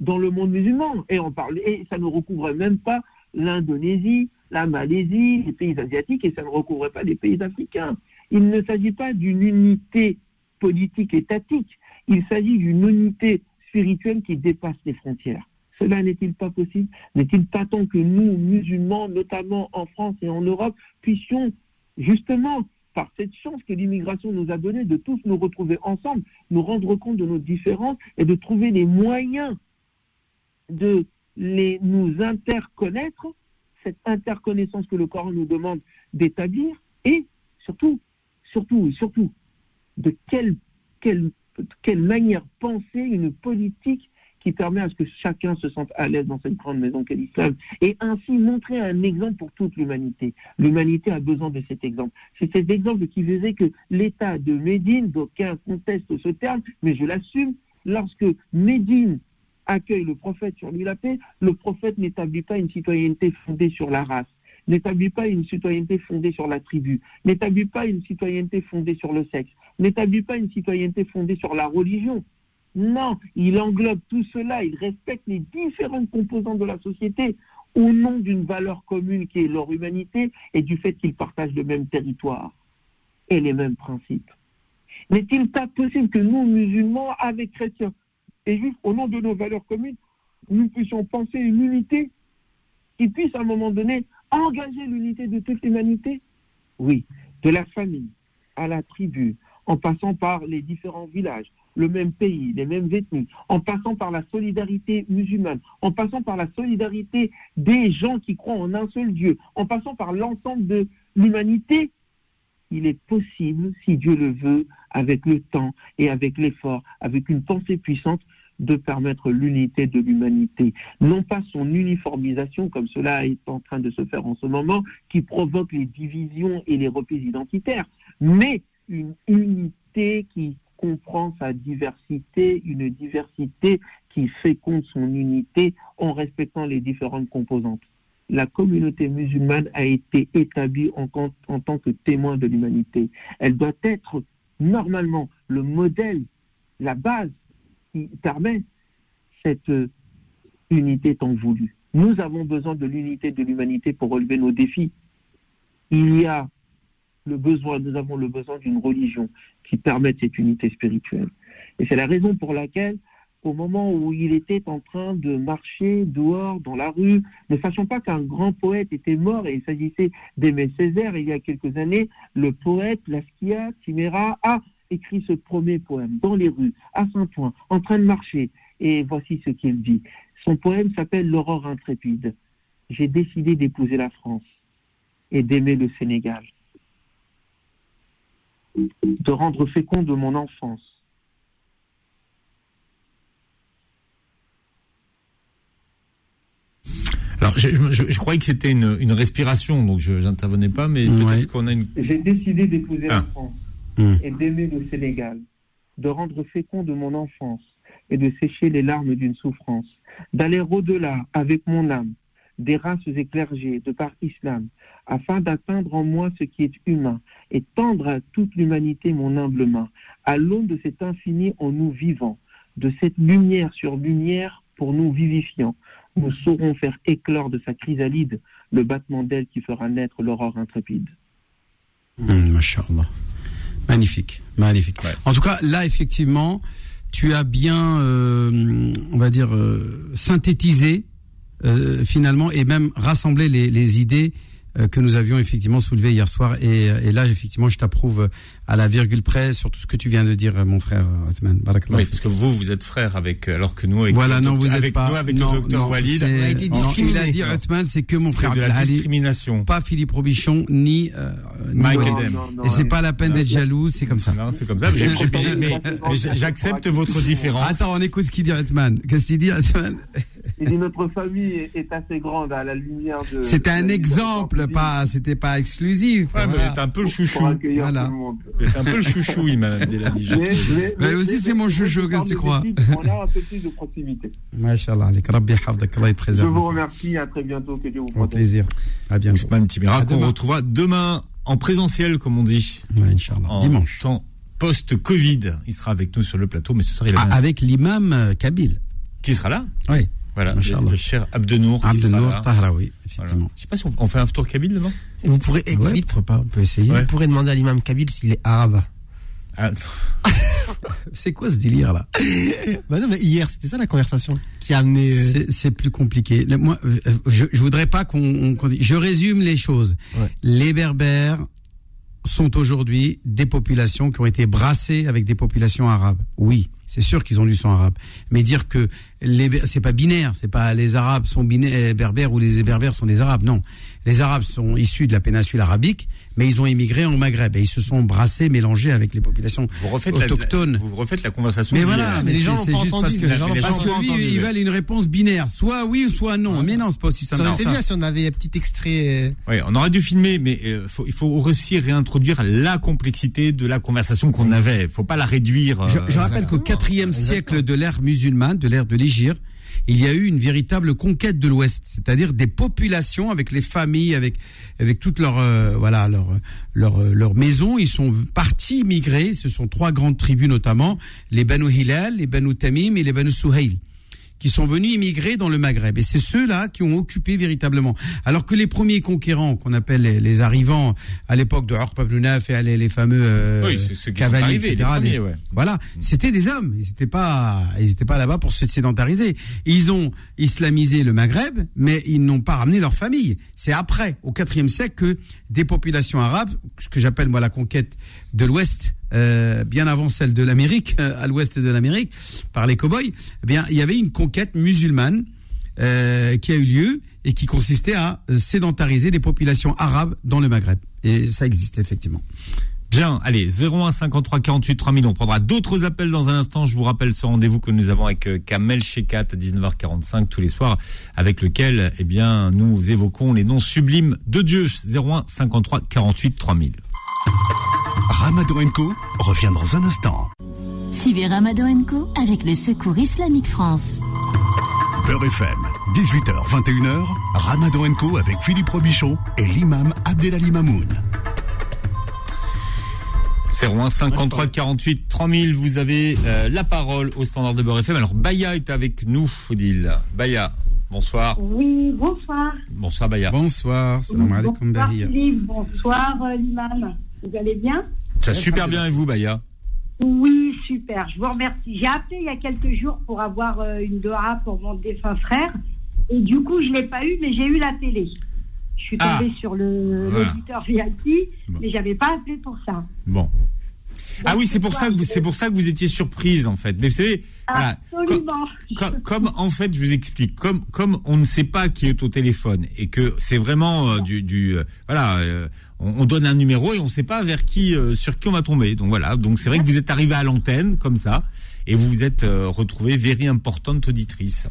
dans le monde musulman. Et, on parle, et ça ne recouvre même pas l'Indonésie, la Malaisie, les pays asiatiques, et ça ne recouvrait pas les pays africains. Il ne s'agit pas d'une unité politique étatique, il s'agit d'une unité spirituelle qui dépasse les frontières. Cela n'est-il pas possible? N'est-il pas temps que nous, musulmans, notamment en France et en Europe, puissions justement, par cette chance que l'immigration nous a donnée, de tous nous retrouver ensemble, nous rendre compte de nos différences et de trouver les moyens de nous interconnaître, cette interconnaissance que le Coran nous demande d'établir, et surtout, surtout, surtout, de quelle, quelle manière penser une politique qui permet à ce que chacun se sente à l'aise dans cette grande maison qu'est l'islam, et ainsi montrer un exemple pour toute l'humanité. L'humanité a besoin de cet exemple. C'est cet exemple qui faisait que l'État de Médine, d'aucuns contestent ce terme, mais je l'assume, lorsque Médine accueille le prophète sur lui la paix, le prophète n'établit pas une citoyenneté fondée sur la race, n'établit pas une citoyenneté fondée sur la tribu, n'établit pas une citoyenneté fondée sur le sexe, n'établit pas une citoyenneté fondée sur la religion. Non, il englobe tout cela, il respecte les différentes composantes de la société au nom d'une valeur commune qui est leur humanité et du fait qu'ils partagent le même territoire et les mêmes principes. N'est-il pas possible que nous, musulmans, avec chrétiens, et juste au nom de nos valeurs communes, nous puissions penser une unité qui puisse à un moment donné engager l'unité de toute l'humanité? Oui, de la famille à la tribu, en passant par les différents villages, le même pays, les mêmes ethnies, en passant par la solidarité musulmane, en passant par la solidarité des gens qui croient en un seul Dieu, en passant par l'ensemble de l'humanité, il est possible, si Dieu le veut, avec le temps et avec l'effort, avec une pensée puissante, de permettre l'unité de l'humanité. Non pas son uniformisation, comme cela est en train de se faire en ce moment, qui provoque les divisions et les replis identitaires, mais une unité qui comprend sa diversité, une diversité qui féconde son unité en respectant les différentes composantes. La communauté musulmane a été établie en, en tant que témoin de l'humanité. Elle doit être normalement le modèle, la base qui permet cette unité tant voulue. Nous avons besoin de l'unité de l'humanité pour relever nos défis. Il y a le besoin, nous avons le besoin d'une religion qui permette cette unité spirituelle. Et c'est la raison pour laquelle, au moment où il était en train de marcher dehors dans la rue, ne sachant pas qu'un grand poète était mort et il s'agissait d'Aimé Césaire il y a quelques années, le poète Laskia Timera a écrit ce premier poème dans les rues, à Saint-Ouen, en train de marcher. Et voici ce qu'il dit. Son poème s'appelle L'aurore intrépide. J'ai décidé d'épouser la France et d'aimer le Sénégal, de rendre fécond de mon enfance. Alors, je, je, croyais que c'était une, une, respiration, donc je n'intervenais pas, mais peut-être qu'on a une. J'ai décidé d'épouser la ah. France hmm. et d'aimer le Sénégal, de rendre fécond de mon enfance et de sécher les larmes d'une souffrance, d'aller au-delà avec mon âme des races éclergées de par islam, afin d'atteindre en moi ce qui est humain et tendre à toute l'humanité mon humble main, à l'aune de cet infini en nous vivant, de cette lumière sur lumière pour nous vivifiant, nous saurons faire éclore de sa chrysalide le battement d'ailes qui fera naître l'aurore intrépide. Mmh, magnifique, magnifique. En tout cas, là, effectivement, tu as bien, euh, on va dire, euh, synthétisé euh, finalement et même rassembler les, les idées que nous avions effectivement soulevé hier soir. Et, et là, effectivement, je t'approuve à la virgule près sur tout ce que tu viens de dire, mon frère Othman. Oui, parce que vous, vous êtes frère avec, alors que nous, avec, voilà, non, vous avec pas, nous, avec non, le docteur Walid, on a été discriminé. Il a dit Othman, c'est que mon frère de la discrimination. Pas Philippe Robichon, ni, euh, Mike Edem. Et c'est pas la peine d'être jaloux, c'est comme ça. Non, c'est comme ça. mais j'accepte votre différence. Attends, on écoute ce qu'il dit Othman. Qu'est-ce qu'il dit Othman il dit notre famille est assez grande à la lumière de. C'était un exemple, pas, c'était pas exclusif. Ouais, mais j'étais un peu le chouchou. Voilà. J'étais un peu le chouchou, il m'a dit. Mais, mais, aussi, c'est mon chouchou, qu'est-ce que tu crois? On a un peu plus de proximité. Machallah, les Rabbi Hafdak, Allah Je vous remercie, à très bientôt, que Dieu vous protège. Au plaisir. À bientôt. Ousmane Timira, qu'on retrouvera demain en présentiel, comme on dit. Ouais, Inch'Allah. Dimanche. Temps post-Covid. Il sera avec nous sur le plateau, mais ce soir, il a... ah, Avec l'imam Kabil. Qui sera là? Oui. Voilà, le, cher Abdenour. Abdenour Tahraoui, effectivement. Voilà. Je sais pas si on, fait un tour Kabyle demain. Et vous pourrez, ouais, pas, on peut essayer. Vous pourrez demander à l'imam Kabyle s'il est arabe. Ah. c'est quoi ce délire là? Bah non, mais hier, c'était ça la conversation qui a amené. Euh, c'est plus compliqué. Moi, euh, je, je voudrais pas qu'on. je résume les choses. Ouais. Les Berbères sont aujourd'hui des populations qui ont été brassées avec des populations arabes. Oui, c'est sûr qu'ils ont du sang arabe. Mais dire que les c'est pas binaire, c'est pas les Arabes sont binaires, berbères ou les berbères sont des Arabes. Non, les Arabes sont issus de la péninsule arabique, mais ils ont immigré en Maghreb et ils se sont brassés, mélangés avec les populations vous autochtones. La, vous refaites la conversation. Mais voilà, mais les gens pas entendu. Parce que, les gens parce que lui, ils veulent une réponse binaire, soit oui ou soit non. Mais non, c'est pas aussi simple. Ça aurait été bien si on avait un petit extrait. Euh, oui, on aurait dû filmer, mais euh, faut, il faut aussi réintroduire la complexité de la conversation qu'on avait. Il faut pas la réduire. Je, je rappelle qu'au IVe siècle de l'ère musulmane, de l'ère de l'Égypte, il y a eu une véritable conquête de l'Ouest, c'est-à-dire des populations avec les familles, avec avec toutes leurs euh, voilà leurs leur, leur maisons. Ils sont partis migrer. Ce sont trois grandes tribus notamment les Banu Hilal, les Banu Tamim et les Banu Suhail qui sont venus immigrer dans le Maghreb. Et c'est ceux-là qui ont occupé véritablement. Alors que les premiers conquérants, qu'on appelle les, arrivants à l'époque de Orp ibn et les, les fameux euh, cavaliers, etc. Voilà, c'était des hommes. Ils n'étaient pas, ils étaient pas là-bas pour se sédentariser. Ils ont islamisé le Maghreb, mais ils n'ont pas ramené leur famille. C'est après, au IVe siècle, que des populations arabes, ce que j'appelle moi la conquête de l'Ouest, euh, bien avant celle de l'Amérique, euh, à l'ouest de l'Amérique, par les cow-boys, eh bien, il y avait une conquête musulmane euh, qui a eu lieu et qui consistait à sédentariser des populations arabes dans le Maghreb. Et ça existe effectivement. Bien, allez, 01 53 48 3000. On prendra d'autres appels dans un instant. Je vous rappelle ce rendez-vous que nous avons avec Kamel Shekat à 19h45 tous les soirs, avec lequel, eh bien, nous évoquons les noms sublimes de Dieu. 01 53 48 3000. Ramadan Co revient dans un instant. Suivez Ramadan Co avec le Secours Islamique France. Peur FM, 18h, 21h, Ramadan Co avec Philippe Robichon et l'imam Abdelali Mamoun. 01 53 48 3000, vous avez euh, la parole au standard de Beurre FM. Alors Baya est avec nous, Foudil. Baya, bonsoir. Oui, bonsoir. Bonsoir Baya. Bonsoir, salam alaikum Bonsoir, bonsoir euh, l'imam. Vous allez bien Ça super bien et vous, Baya Oui, super. Je vous remercie. J'ai appelé il y a quelques jours pour avoir euh, une Dora pour mon défunt frère. Et du coup, je ne l'ai pas eu, mais j'ai eu la télé. Je suis tombée Ah. sur le Voilà. l'auditeur VIP, mais j'avais pas appelé pour ça. Bon. Ah oui, c'est pour ça que vous, c'est pour ça que vous étiez surprise en fait. Mais vous savez, voilà, Absolument. comme, comme en fait, je vous explique, comme comme on ne sait pas qui est au téléphone et que c'est vraiment euh, du, du euh, voilà, euh, on, on donne un numéro et on ne sait pas vers qui, sur qui on va tomber. Donc voilà, donc c'est vrai que vous êtes arrivé à l'antenne comme ça et vous vous êtes retrouvée very importante auditrice.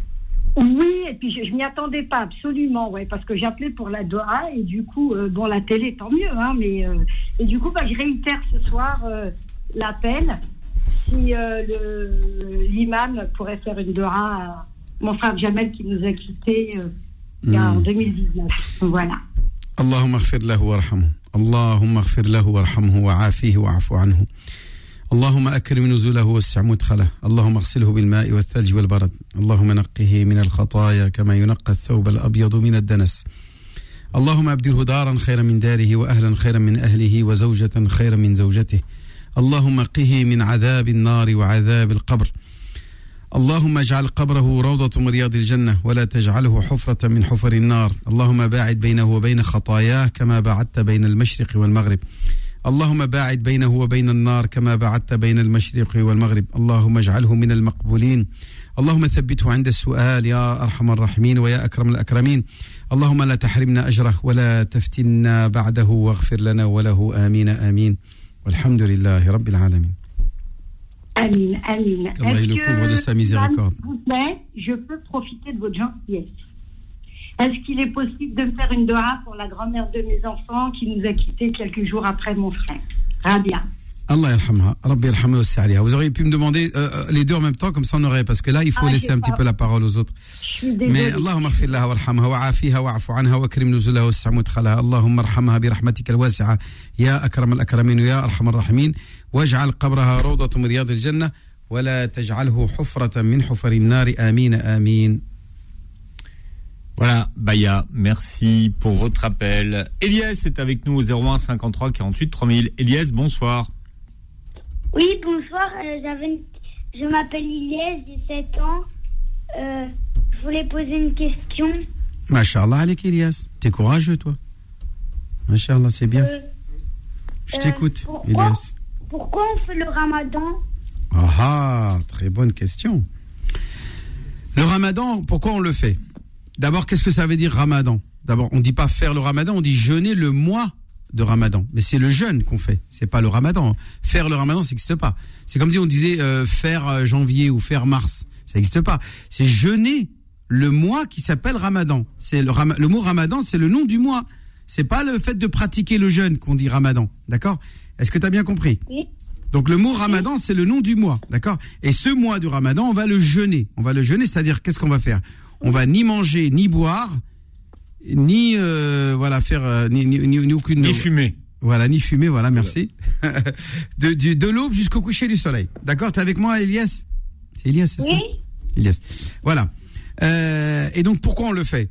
Oui, et puis je, je m'y attendais pas absolument, ouais, parce que j'appelais pour la Dora et du coup, euh, bon, la télé, tant mieux, hein, mais euh, et du coup, bah, je réitère ce soir euh, l'appel si euh, l'imam pourrait faire une Dora à mon frère Jamel qui nous a quittés euh, a en 2019. Voilà. اللهم اغفر له وارحمه اللهم اغفر له وارحمه وعافيه واعف عنه اللهم أكرم نزوله واسع مدخله اللهم اغسله بالماء والثلج والبرد اللهم نقه من الخطايا كما ينقى الثوب الأبيض من الدنس اللهم أبدله دارا خيرا من داره وأهلا خيرا من أهله وزوجة خيرا من زوجته اللهم قه من عذاب النار وعذاب القبر. اللهم اجعل قبره روضة من رياض الجنة ولا تجعله حفرة من حفر النار. اللهم باعد بينه وبين خطاياه كما باعدت بين المشرق والمغرب. اللهم باعد بينه وبين النار كما باعدت بين المشرق والمغرب. اللهم اجعله من المقبولين. اللهم ثبته عند السؤال يا أرحم الراحمين ويا أكرم الأكرمين. اللهم لا تحرمنا أجره ولا تفتنا بعده واغفر لنا وله. آمين آمين. Walhamdulillahi Rabbil de sa miséricorde. Je peux profiter de votre gentillesse. Est-ce qu'il est possible de faire une doha pour la grand-mère de mes enfants qui nous a quittés quelques jours après mon frère? Rabia. Allah yarhamha, Rabbi yarhamha wa aliha. Vous auriez pu me demander euh, euh, les deux en même temps, comme ça on aurait, parce que là il faut Ah, laisser j'ai un petit pas- peu la parole aux autres. Je suis désolée. Mais Allahumma اغفر لها وارحمها وعافيها واعف عنها واكرم نزلها واسع مدخلها اللهم ارحمها برحمتك الواسعة يا أكرم الأكرمين ويا أرحم الراحمين واجعل قبرها روضة من رياض الجنة ولا تجعله حفرة من حفر النار آمين آمين Voilà, Baya, merci pour votre appel. Elias est avec nous au 01 53 48 3000. Elias, bonsoir. Oui, bonsoir. euh, j'avais Je m'appelle Iliès, j'ai 7 ans. Euh, je voulais poser une question. Masha'Allah alik Elias. T'es courageux toi. Masha'Allah, c'est bien. Euh, Je t'écoute, pourquoi-. Pourquoi on fait le ramadan? Ah ah, très bonne question. Le ramadan, pourquoi on le fait? D'abord, qu'est-ce que ça veut dire ramadan? D'abord, on dit pas faire le ramadan, on dit jeûner le mois de ramadan. Mais c'est le jeûne qu'on fait, c'est pas le ramadan. Faire le ramadan, ça n'existe pas. C'est comme si on disait euh, faire euh, janvier ou faire mars, ça n'existe pas. C'est jeûner le mois qui s'appelle ramadan. C'est le, le mot ramadan, c'est le nom du mois. C'est pas le fait de pratiquer le jeûne qu'on dit ramadan, d'accord? Est-ce que tu as bien compris? Oui. donc le mot ramadan, c'est le nom du mois, d'accord? Et ce mois du ramadan, on va le jeûner. On va le jeûner, c'est-à-dire qu'est-ce qu'on va faire? On va ni manger, ni boire, ni euh, voilà faire euh, ni, ni, ni- ni aucune Ni fumer. Voilà, ni fumer, voilà, merci. de du- de l'aube jusqu'au coucher du soleil. D'accord T'es avec moi, Elias? Elias, c'est ça? Oui. Elias. Voilà. Euh, et donc pourquoi on le fait?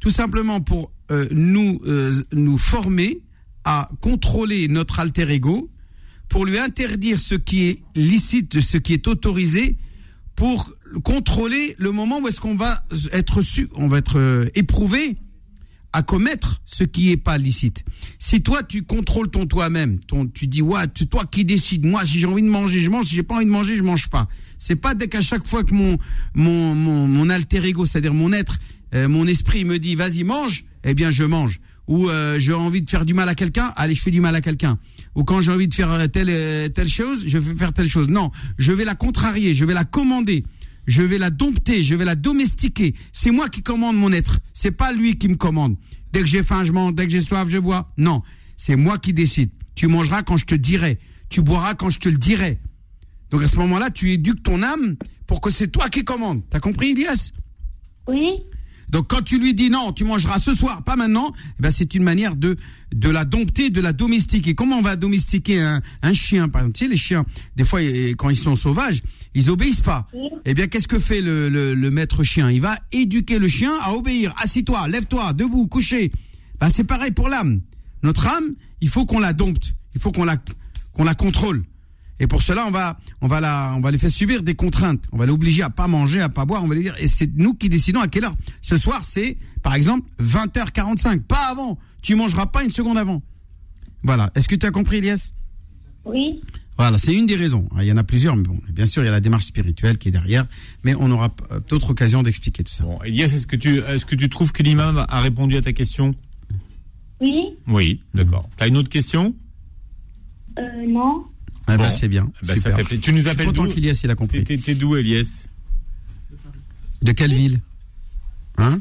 Tout simplement pour euh, nous euh, nous former à contrôler notre alter ego, pour lui interdire ce qui est licite, ce qui est autorisé, pour contrôler le moment où est-ce qu'on va être su, on va être euh, éprouvé à commettre ce qui est pas licite. Si toi tu contrôles ton toi-même, ton tu dis ouais, c'est toi qui décides. Moi si j'ai envie de manger, je mange, si j'ai pas envie de manger, je mange pas. C'est pas dès qu'à chaque fois que mon mon mon, mon alter ego, c'est-à-dire mon être, euh, mon esprit me dit vas-y mange, eh bien je mange. Ou euh, j'ai envie de faire du mal à quelqu'un, allez je fais du mal à quelqu'un. Ou quand j'ai envie de faire euh, telle euh, telle chose, je vais faire telle chose. Non, je vais la contrarier, je vais la commander. Je vais la dompter, je vais la domestiquer. C'est moi qui commande mon être. C'est pas lui qui me commande. Dès que j'ai faim, je mange. Dès que j'ai soif, je bois. Non, c'est moi qui décide. Tu mangeras quand je te dirai. Tu boiras quand je te le dirai. Donc à ce moment-là, tu éduques ton âme pour que c'est toi qui commande. T'as compris, Elias? Oui. Donc quand tu lui dis non, tu mangeras ce soir, pas maintenant, eh ben c'est une manière de de la dompter, de la domestiquer. Comment on va domestiquer un, un chien par exemple? Tu sais les chiens, des fois quand ils sont sauvages, ils obéissent pas. Eh bien qu'est-ce que fait le, le, le maître chien? Il va éduquer le chien à obéir. Assis-toi, lève-toi, debout, couché. Ben c'est pareil pour l'âme. Notre âme, il faut qu'on la dompte. Il faut qu'on la, qu'on la contrôle. Et pour cela, on va, on va la, on va les faire subir des contraintes. On va l'obliger à pas manger, à pas boire. On va lui dire, et c'est nous qui décidons à quelle heure. Ce soir, c'est, par exemple, 20h45. Pas avant. Tu mangeras pas une seconde avant. Voilà. Est-ce que tu as compris, Elias? Oui. Voilà, c'est une des raisons. Il y en a plusieurs, mais bon, bien sûr, il y a la démarche spirituelle qui est derrière, mais on aura d'autres occasions d'expliquer tout ça. Bon, Elias, est-ce que tu, est-ce que tu trouves que l'imam a répondu à ta question? Oui. Oui, d'accord. T'as une autre question? Euh, non. Ah bah, c'est bien. Bah, ça fait. Tu nous Je suis appelles content d'où qu'Elias, il a compris. T'es- T'es d'où, Elias De quelle ville? Hein?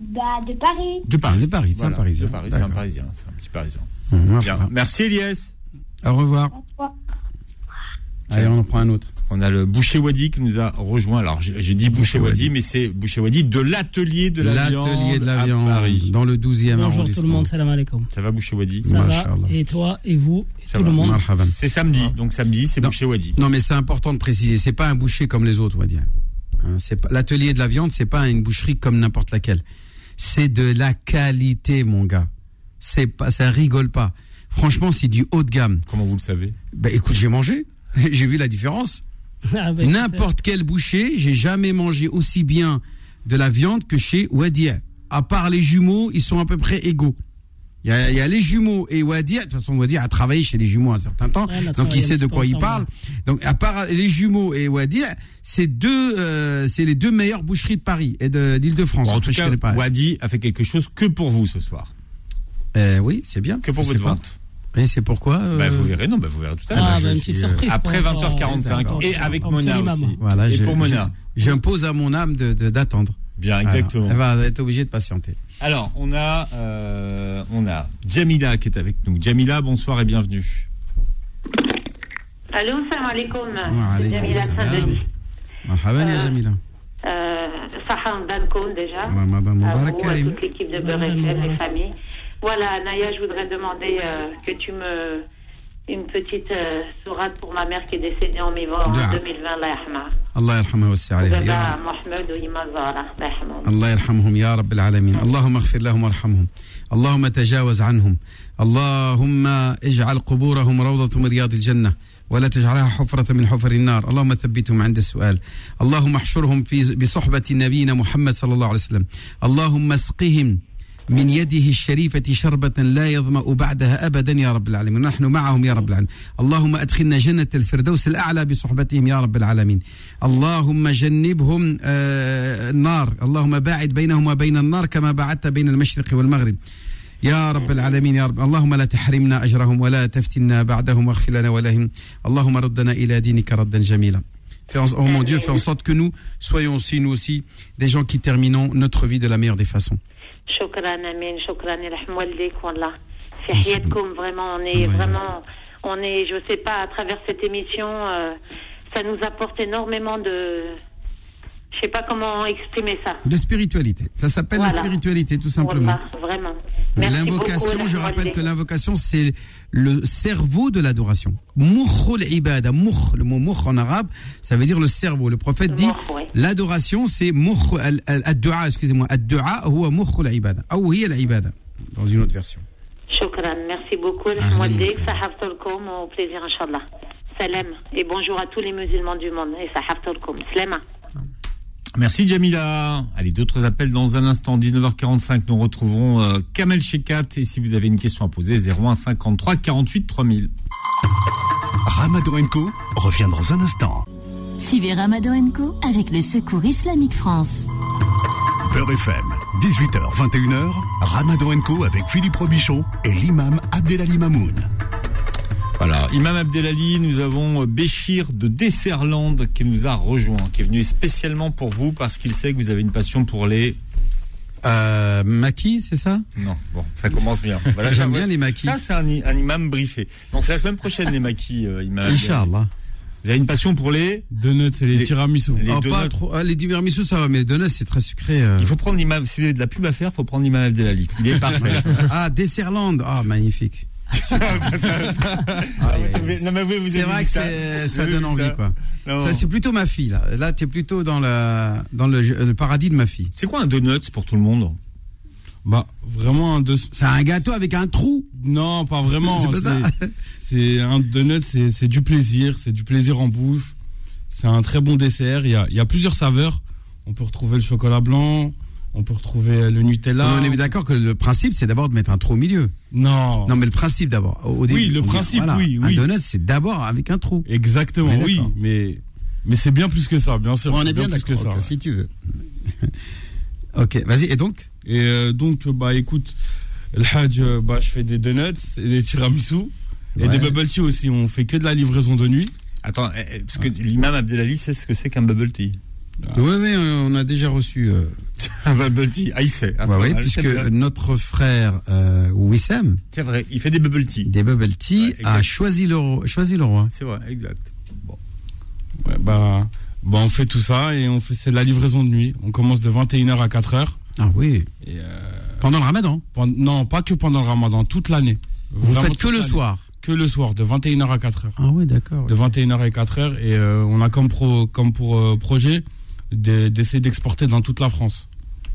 Bah, de Paris. De Paris. De Paris, c'est un Voilà, Parisien. de Paris, c'est un. Parisien, c'est un petit Parisien. Mmh, Bien. Merci, Elias. Au revoir. Allez, on en prend un autre. On a le Boucher Wadi qui nous a rejoint. Alors, j'ai dit Boucher Wadi, mais c'est Boucher Wadi de l'atelier de la viande. L'atelier de la à viande Paris. dans le 12e Bonjour tout le monde, salam alaikum. Ça va, Boucher Wadi? Ça va. Et toi, et vous, et Ça tout va. le monde Marhaban. C'est samedi, donc samedi, c'est. Boucher Wadi. Non, mais c'est important de préciser. C'est pas un boucher comme les autres, on va dire. Hein, c'est pas- L'atelier de la viande, c'est pas une boucherie comme n'importe laquelle. C'est de la qualité, mon gars. C'est pas, ça rigole pas. Franchement, c'est du haut de gamme. Comment vous le savez? Ben, écoute, j'ai mangé. j'ai vu la différence. Ah, ben, N'importe quel boucher, j'ai jamais mangé aussi bien de la viande que chez Wadia. À part les jumeaux, ils sont à peu près égaux. Il y a, il y a les jumeaux et Wadia. De toute façon, Wadia a travaillé chez les jumeaux un certain temps, Ouais, donc il sait de quoi il ensemble, parle. Donc, à part les jumeaux et Wadia, c'est deux, euh, c'est les deux meilleures boucheries de Paris et de d'Île-de-France. Bon, En tout cas. Wadi a fait quelque chose que pour vous ce soir. Euh, oui, c'est bien. Que pour votre vente. Et c'est pourquoi euh, Bah, vous verrez, non, bah, vous verrez tout à l'heure. Ah, bah, euh. Après pour- 20h45 pour- et avec Mona aussi. Voilà, et je- pour Mona. J'impose à mon âme de de- d'attendre. Bien, exactement. Elle va être obligée de patienter. Alors, on a, euh, on a Jamila qui est avec nous. Jamila, bonsoir et bienvenue. Allô, salam alaikum. Wa C'est Jamila. Saint-Denis. Marhaban ya Euh, Jamila. Euh, Sahan Dankoun déjà. Ramadan vous, à Karim. toute l'équipe de Ramadan Beurre FM, les familles. Voilà, Naya, je voudrais demander euh, que tu me. Une petite euh, sourate pour ma mère qui est décédée en, mi- en Dua. 2020, Allah yarhamha. الله يرحمه ويوسع عليه يا وبابا رب. Mohamed ou Ima Zahra, Allah yarhamhum. الله يرحمهم يا رب العالمين اللهم اغفر لهم وارحمهم اللهم تجاوز عنهم اللهم اجعل قبورهم روضة من رياض الجنة ولا تجعلها حفرة من حفر النار اللهم ثبتهم عند السؤال اللهم احشرهم في بصحبة نبينا محمد صلى الله عليه وسلم اللهم اسقهم من يده الشريفة شربة لا يظمأ بعدها أبدا يا رب العالمين. نحن معهم يا رب العالمين. اللهم أدخلنا جنة الفردوس الأعلى بصحبتهم يا رب العالمين. اللهم جنبهم آه، النار. اللهم باعد بينهم وبين النار كما باعدت بين المشرق والمغرب. يا رب العالمين يا رب. اللهم لا تحرمنا أجرهم ولا تفتنا بعدهم واغفر لنا ولهم. اللهم ردنا إلى دينك ردا جميلا. Oh mon Dieu, fais en sorte que nous soyons aussi, nous aussi, des gens qui terminons notre vie de la meilleure des façons. شكرا امين شكرا يرحم والديك والله في حياتكم vraiment on est الله vraiment on est je sais pas à travers cette émission euh, ça nous apporte énormément de je sais pas comment exprimer ça De spiritualité. Ça s'appelle la Voilà. spiritualité, tout simplement. Wallah, vraiment Mais Merci L'invocation, je rappelle que l'invocation, c'est le cerveau de l'adoration. Moukhul ibada, moukh, le mot moukh en arabe, ça veut dire le cerveau. Le prophète dit, l'adoration, c'est moukh, ad-dua, excusez-moi, ad-dua, huwa moukh ibada, ah ou hiya ibada, dans une autre version. Shukran, merci beaucoup, ah, Mouaddik, sahabtolkom, au plaisir, Inch'Allah. Salam, et bonjour à tous les musulmans du monde, et sahabtolkom, slama. Merci Jamila. Allez, d'autres appels dans un instant. 19h45, nous retrouverons euh, Kamel Shekat. Et si vous avez une question à poser, 01 53 48 3000. Ramadan Co revient dans un instant. Suivez Ramadan Co avec le Secours Islamique France. Beurre FM, 18h, 21h, Ramadan Co avec Philippe Robichon et l'imam Abdelali Mamoun. Voilà, Imam Abdelali, nous avons euh, Béchir de Desserland qui nous a rejoint, qui est venu spécialement pour vous parce qu'il sait que vous avez une passion pour les... Euh, maquis, c'est ça? Non, bon, ça commence bien. Voilà, J'aime bien les maquis. Ça, c'est un, imam briefé. Non, c'est la semaine prochaine, les maquis, euh, imam. Inch'Allah. Vous avez une passion pour les... Donuts et les, Les- tiramisu. les Oh, donuts. pas trop. Ah, les tiramisu, ça va, mais les donuts, c'est très sucré. euh. Il faut prendre l'imam, si vous avez de la pub à faire, il faut prendre l'imam Abdelali. Il est parfait. Ah, Desserland. Ah, magnifique. Ah, non, mais oui, vous C'est vrai que ça. donne envie, ça quoi. Non. Ça, c'est plutôt ma fille, là. Là, tu es plutôt dans, la, dans le, le paradis de ma fille. C'est quoi un donut pour tout le monde? Bah, vraiment un C'est un gâteau avec un trou? Non, pas vraiment. C'est pas ça. C'est un donut, c'est c'est du plaisir, c'est du plaisir en bouche. C'est un très bon dessert. Il y a, il y a plusieurs saveurs. On peut retrouver le chocolat blanc, on peut retrouver le Nutella. On est d'accord que le principe, c'est d'abord de mettre un trou au milieu. Non. Non, mais le principe d'abord. Au début, Oui, le dit, principe, voilà, oui, Un donut, c'est d'abord avec un trou. Exactement, oui, mais mais c'est bien plus que ça, bien sûr. On est bien plus que d'accord, ça. ok, si tu veux. ok, vas-y, et donc? Et euh, donc, bah écoute, le Hajj, euh, bah, je fais des donuts et des tiramisu et des bubble tea aussi. On fait que de la livraison de nuit. Attends, eh, eh, parce que l'imam Abdelali sait ce que c'est qu'un bubble tea. Oui, oui, on a déjà reçu. euh, un bubble tea, ah, il sait. Ah, ouais, oui, puisque notre frère euh, Wissem, C'est vrai, il fait des bubble tea. des bubble tea, a choisi le, roi- choisi le roi. C'est vrai, exact. Ouais, bah, bah on fait tout ça et on fait c'est de la livraison de nuit. On commence de 21h à 4h. Ah oui. Et, euh, Pendant le ramadan Non, pas que pendant le ramadan, toute l'année. Vous faites que le l'année. soir Que le soir, de 21h à 4h. Ah oui, d'accord. De 21h à 4h. Et euh, on a comme, pro, comme pour euh, projet d'essayer d'exporter dans toute la France.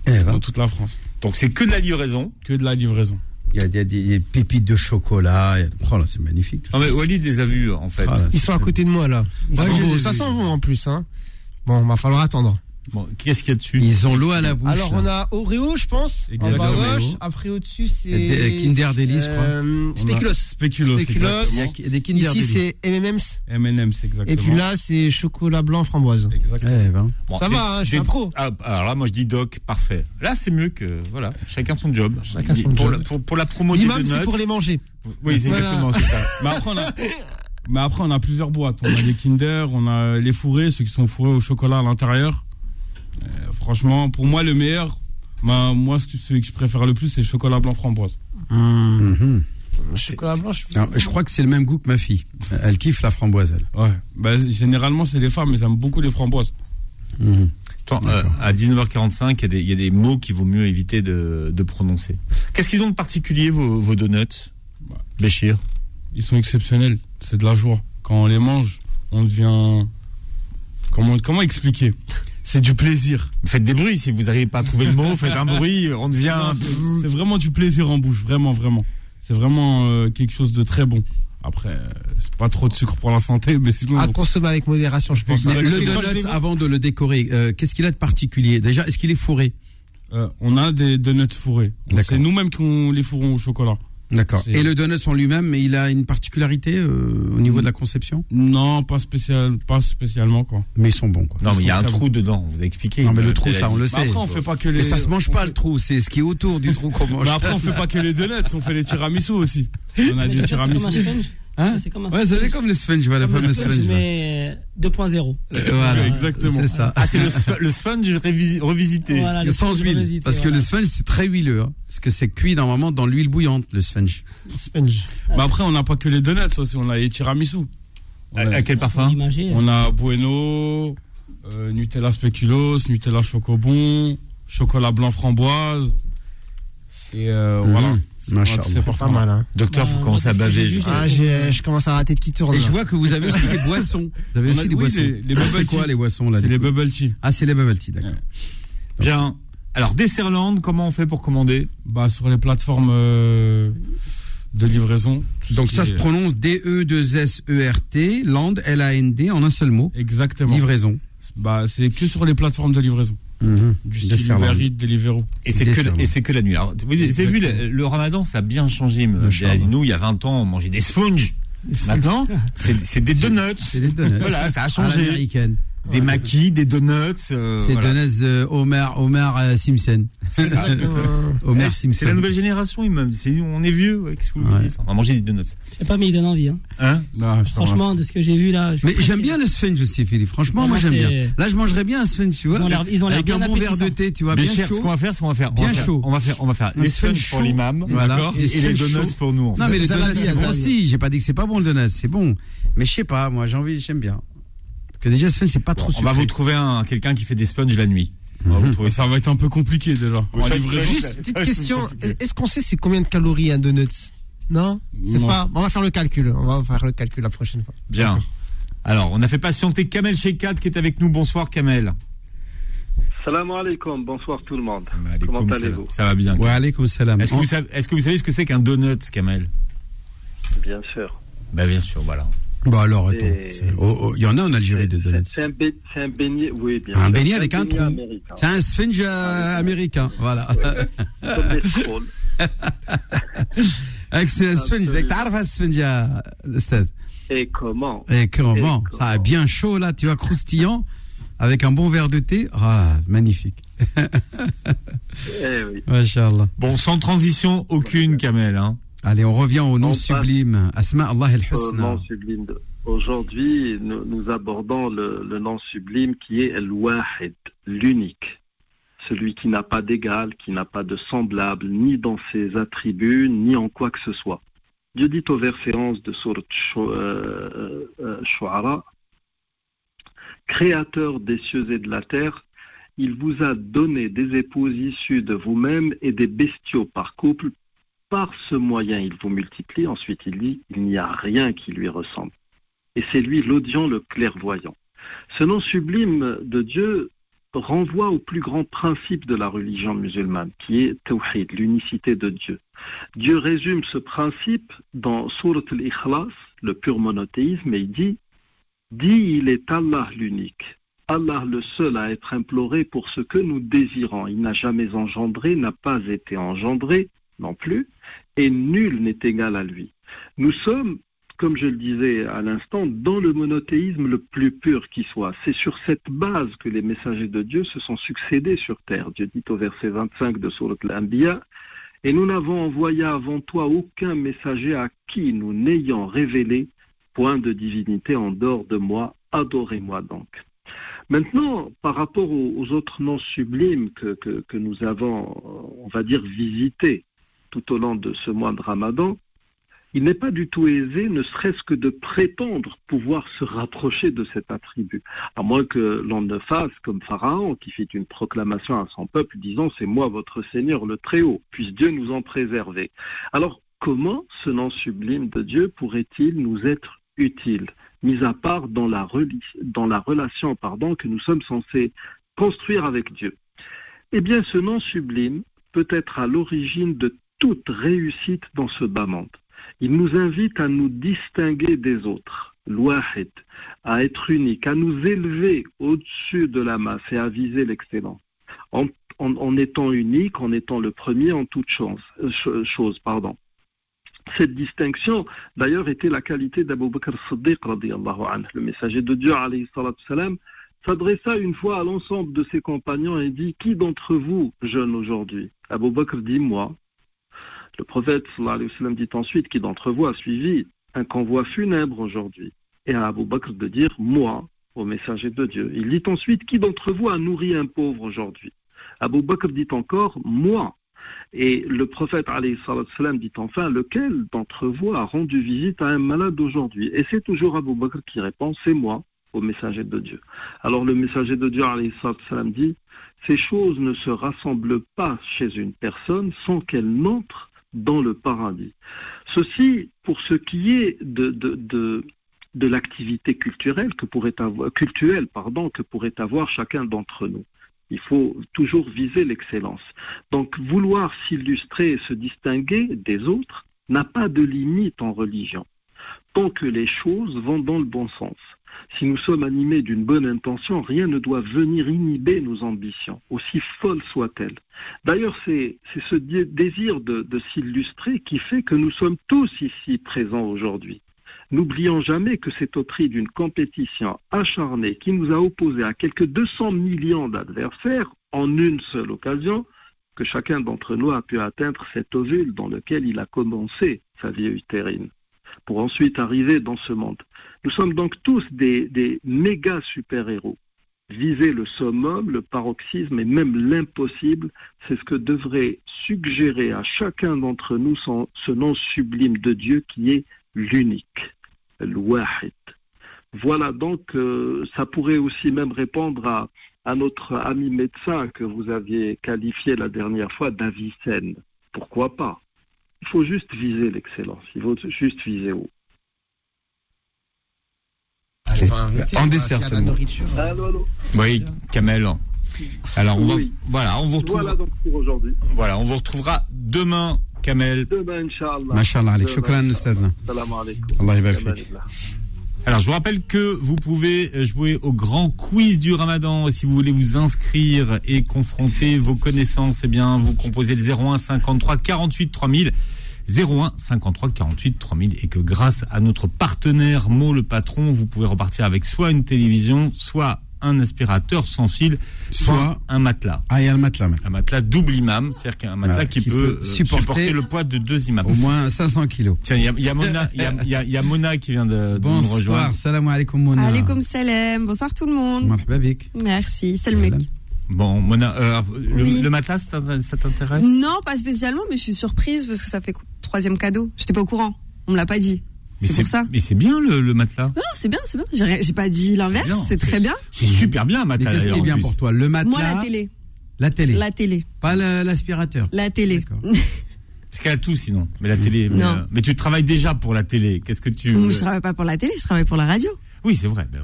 Eh ben. Dans toute la France. Donc c'est que de la livraison. Que de la livraison. Il y a, il y a des, des pépites de chocolat. il y a- Oh là, c'est magnifique. Non mais Walid les a vus en fait. Ah, là, Ils sont à côté de moi là. Ils Ouais, ai Ça sent bon en plus. Hein. Bon, va falloir attendre. Bon, qu'est-ce qu'il y a dessus Ils ont l'eau à la bouche. Alors on a Oreo, je pense, en bas Exactement. gauche. Après au-dessus c'est Des- Kinder Delice, je crois. euh. Il y a des Kinder Ici c'est M&M's. M&M's, exactement. Et puis là c'est chocolat blanc framboise. Exactement. Eh ben. Bon, Ça des- va, hein, je suis des- un pro. Ah, alors là, moi je dis doc, parfait. Là, c'est mieux que voilà, chacun son job. Chacun son pour job. La, pour, pour la promo des L'imam donuts. c'est pour les manger. Oui, c'est Voilà. exactement c'est ça. Mais après, on a, mais après, on a plusieurs boîtes. On a les Kinder, on a les fourrés, ceux qui sont fourrés au chocolat à l'intérieur. Euh, franchement, pour moi, le meilleur, bah, moi, ce que, celui que je préfère le plus, c'est le chocolat blanc framboise. Mhm. Chocolat blanc. je- Je crois que c'est le même goût que ma fille. Elle kiffe la framboise, elle. Ouais. Bah, généralement, c'est les femmes, mais elles aiment beaucoup les framboises. Attends, euh, à 19h45, il y, a des- il y a des mots qu'il vaut mieux éviter de, de prononcer. Qu'est-ce qu'ils ont de particulier, vos, vos donuts? Béchir Ils sont exceptionnels. C'est de la joie. Quand on les mange, on devient. Comment, comment expliquer? C'est du plaisir. Faites des bruits, si vous n'arrivez pas à trouver le mot, faites un bruit, on devient... C'est- vraiment du plaisir en bouche, vraiment, vraiment. C'est vraiment euh, quelque chose de très bon. Après, euh, c'est pas trop de sucre pour la santé, mais sinon. À consommer avec modération, je pense. Le donut, avant de le décorer, euh, qu'est-ce qu'il a de particulier? Déjà, est-ce qu'il est fourré? Euh, on a des donuts fourrés. C'est nous-mêmes qui les fourrons au chocolat. D'accord. Et le donut en lui-même, il a une particularité euh, au niveau de la conception? Non, pas, spécial, pas spécialement, quoi. Mais ils sont bons, quoi. Non, mais il y a un trou dedans, vous avez expliqué. Non, mais le Euh, trou, ça, on le sait. après, on fait pas que les. Mais ça se mange on pas, fait- le trou. C'est ce qui est autour du trou qu'on mange. Bah après, on fait pas que les donuts, on fait les tiramisu aussi. On a Mais des tiramisu. Hein C'est comme un Ouais, c'est comme le sponge, voilà, la Comme fameuse sponge, mais euh, 2.0. Euh, Voilà, Exactement. C'est ça. Ah, c'est le, le sponge revisité. Voilà, le Sans sponge huile. revisité, Parce que le sponge, c'est très huileux. hein. Parce que c'est cuit normalement dans l'huile bouillante, le sponge. Sponge. Bah après, on n'a pas que les donuts aussi, on a les tiramisu. On À, a, à quel parfum on a Bueno, euh, Nutella spéculoos, Nutella chocobon, chocolat blanc framboise. Et euh, Mhm. voilà. C'est pas mal. Hein. Docteur, Bah, faut commencer à baver. Ah, je commence à rater de qui tourne. Et je vois que vous avez aussi des boissons. Vous avez On a- aussi des oui, boissons. les- les Ah, c'est quoi les boissons là C'est les bubble tea. Ah, c'est les bubble tea, d'accord. Ouais. Bien. Alors, Desserland, comment on fait pour commander? Bah, sur les plateformes euh, de livraison. Donc ça se prononce D-E-2-S-E-R-T, land, L-A-N-D, en un seul mot. Exactement. Livraison. Bah, c'est que sur les plateformes de livraison. Mhm. Du style Desserland. Uber Eats, Deliveroo. Et c'est que, et c'est que la nuit. Alors, vous avez vu, le, le ramadan, ça a bien changé. Nous, il y a 20 ans, on mangeait des sponges. Maintenant, c'est des donuts. C'est des donuts. Voilà, ça a À changé. Des maquis, des donuts. euh, C'est voilà. donuts euh, euh, Simpson. Homer Eh, Simpson. C'est la nouvelle génération, il me- c'est- On est vieux, ouais, que vous Ouais. On va manger des donuts. Je sais pas, mais il donne envie. Hein. Hein Ah, je t'en Franchement, de ce que j'ai vu là. je Mais j'aime bien le sponge aussi, Philippe. Franchement, moi moi, j'aime bien. c'est- Là, je mangerais bien un sponge, tu vois. Ils ont l'air- bien un bon verre de thé, tu vois, Bien chaud. ce qu'on va faire, ce qu'on va faire. on Bien va faire- chaud. On va faire, on va faire les sponge sponges pour l'imam. Et les donuts pour nous. Non, mais les donuts, c'est bon aussi. J'ai pas dit que c'est pas bon le donut, c'est bon. Mais je sais pas, moi, j'ai envie, j'aime bien. Parce que déjà, sponge, c'est pas trop On va vous trouver un, quelqu'un qui fait des sponges la nuit. Trouver Ça va être un peu compliqué déjà. En livraison. Juste petite question. Est-ce qu'on sait c'est combien de calories un donut Non C'est pas. On va faire le calcul. On va faire le calcul la prochaine fois. Bien. Alors, on a fait patienter Kamel Shekat qui est avec nous. Bonsoir Kamel. Salam alaikum, bonsoir tout le monde. Comment allez-vous Ça va bien. Wa alaikum salam. Est-ce que, vous savez- est-ce que vous savez ce que c'est qu'un donut, Kamel? Bien sûr. Bah bien sûr, voilà. Bah alors, attends. Il oh, oh, y en a en Algérie des donuts. C'est un, bé, un, beignet, oui, bien. Un beignet avec un, trou. C'est un sphinge euh, ah, américain, voilà. C'est un sphinge. Tu un sphinge, Et comment Et comment Ça a bien chaud là, tu vois, croustillant, avec un bon verre de thé. Ah, magnifique. eh oui. Bon, sans transition aucune, Kamel. Hein. Allez, on revient au nom On sublime. Asma Allah de- Aujourd'hui, nous, nous abordons le, le nom sublime qui est El-Wahid, l'unique. Celui qui n'a pas d'égal, qui n'a pas de semblable, ni dans ses attributs, ni en quoi que ce soit. Dieu dit au verset 11 de Surat Shu- euh, euh, Shu'ara, Créateur des cieux et de la terre, il vous a donné des épouses issues de vous-même et des bestiaux par couple. Par ce moyen, il vous multiplie. Ensuite, il dit, il n'y a rien qui lui ressemble. Et c'est lui l'audient, le clairvoyant. Ce nom sublime de Dieu renvoie au plus grand principe de la religion musulmane, qui est Tawhid, l'unicité de Dieu. Dieu résume ce principe dans Surat al-Ikhlas, le pur monothéisme, et il dit Dis, il est Allah l'unique, Allah le seul à être imploré pour ce que nous désirons. Il n'a jamais engendré, n'a pas été engendré non plus, et nul n'est égal à lui. Nous sommes, comme je le disais à l'instant, dans le monothéisme le plus pur qui soit. C'est sur cette base que les messagers de Dieu se sont succédés sur terre. Dieu dit au verset 25 de Surat al-Anbiya et nous n'avons envoyé avant toi aucun messager à qui nous n'ayons révélé point de divinité en dehors de moi, adorez-moi donc. Maintenant, par rapport aux, autres noms sublimes que nous avons, euh, on va dire, visités tout au long de ce mois de Ramadan, il n'est pas du tout aisé, ne serait-ce que de prétendre pouvoir se rapprocher de cet attribut, à moins que l'on ne fasse comme Pharaon, qui fit une proclamation à son peuple disant C'est moi votre Seigneur le Très-Haut, puisse Dieu nous en préserver. Alors, comment ce nom sublime de Dieu pourrait-il nous être utile, mis à part dans la, dans la relation pardon, que nous sommes censés construire avec Dieu? Eh bien, ce nom sublime peut être à l'origine de toute réussite dans ce bas monde. Il nous invite à nous distinguer des autres, l'ouahid, à être unique, à nous élever au-dessus de la masse et à viser l'excellence. En, étant unique, en étant le premier en toute chose, euh, cho- chose. Cette distinction, d'ailleurs, était la qualité d'Abu Bakr Siddiq, le messager de Dieu, s'adressa une fois à l'ensemble de ses compagnons et dit Qui d'entre vous jeûne aujourd'hui? Abu Bakr dit Moi. Le prophète alayhi wa sallam, dit ensuite Qui d'entre vous a suivi un convoi funèbre aujourd'hui Et à Abu Bakr de dire Moi, au messager de Dieu. Il dit ensuite Qui d'entre vous a nourri un pauvre aujourd'hui Abu Bakr dit encore Moi. Et le prophète salam, dit enfin Lequel d'entre vous a rendu visite à un malade aujourd'hui? Et c'est toujours Abu Bakr qui répond C'est moi au messager de Dieu. Alors le messager de Dieu salam, dit Ces choses ne se rassemblent pas chez une personne sans qu'elle n'entre dans le paradis. Ceci pour ce qui est de, l'activité culturelle pardon, que pourrait avoir chacun d'entre nous. Il faut toujours viser l'excellence. Donc vouloir s'illustrer et se distinguer des autres n'a pas de limite en religion, tant que les choses vont dans le bon sens. Si nous sommes animés d'une bonne intention, rien ne doit venir inhiber nos ambitions, aussi folles soient-elles. D'ailleurs, c'est ce dé- désir de, de s'illustrer qui fait que nous sommes tous ici présents aujourd'hui. N'oublions jamais que c'est au prix d'une compétition acharnée qui nous a opposés à quelques 200 millions d'adversaires en une seule occasion que chacun d'entre nous a pu atteindre cet ovule dans lequel il a commencé sa vie utérine pour ensuite arriver dans ce monde. Nous sommes donc tous des, méga super-héros. Viser le summum, le paroxysme et même l'impossible, c'est ce que devrait suggérer à chacun d'entre nous ce nom sublime de Dieu qui est l'unique, l'wahid. Voilà donc, euh, ça pourrait aussi même répondre à, à notre ami médecin que vous aviez qualifié la dernière fois d'Avicenne. Pourquoi pas? Il faut juste viser l'excellence, il faut juste viser haut. En dessert seulement. Allô, allô Oui, Kamel. Alors, on va, voilà, on vous retrouve. Voilà donc pour aujourd'hui. Voilà, on vous retrouvera demain, Kamel. Demain, Inch'Allah. Allez, shukran, Inch'Allah. Ustad. Salam alaikum. Allah. Alors, je vous rappelle que vous pouvez jouer au grand quiz du Ramadan. Si vous voulez vous inscrire et confronter vos connaissances, eh bien, vous composez le 01 53 48 3000. 01 53 48 3000 et que grâce à notre partenaire Mo le patron, vous pouvez repartir avec soit une télévision, soit un aspirateur sans fil, soit, Soit- un matelas. Ah, il y a le matelas, maintenant. Un matelas double imam, c'est-à-dire qu'un matelas Voilà, qui, qui peut, peut euh, supporter supporter, le poids de deux imams. Au moins 500 kilos. Tiens, il y y a Mona, il y y a- il y a Mona qui vient de, de nous Bonsoir, rejoindre. salam alaikum Mona. Alaikum salam. Bonsoir tout le monde. Merci, c'est le mec. Bon, Mona, euh, le, Oui. le matelas, ça t'intéresse? Non, pas spécialement, mais je suis surprise parce que ça fait troisième cadeau. J'étais pas au courant. On me l'a pas dit. Mais C'est pour ça. Mais c'est bien le, le matelas. Non, c'est bien, c'est bien. J'ai pas dit l'inverse. bien. C'est très bien. C'est super bien matelas. qu'est-ce qui est en bien pour toi? Le matelas Moi, la télé. La télé. La télé. Pas l'aspirateur. La télé. Parce qu'elle a tout sinon. Mais la télé. Mais, Non. euh, mais tu travailles déjà pour la télé. Qu'est-ce que tu. Je travaille pas pour la télé, je travaille pour la radio. Oui, c'est vrai. mais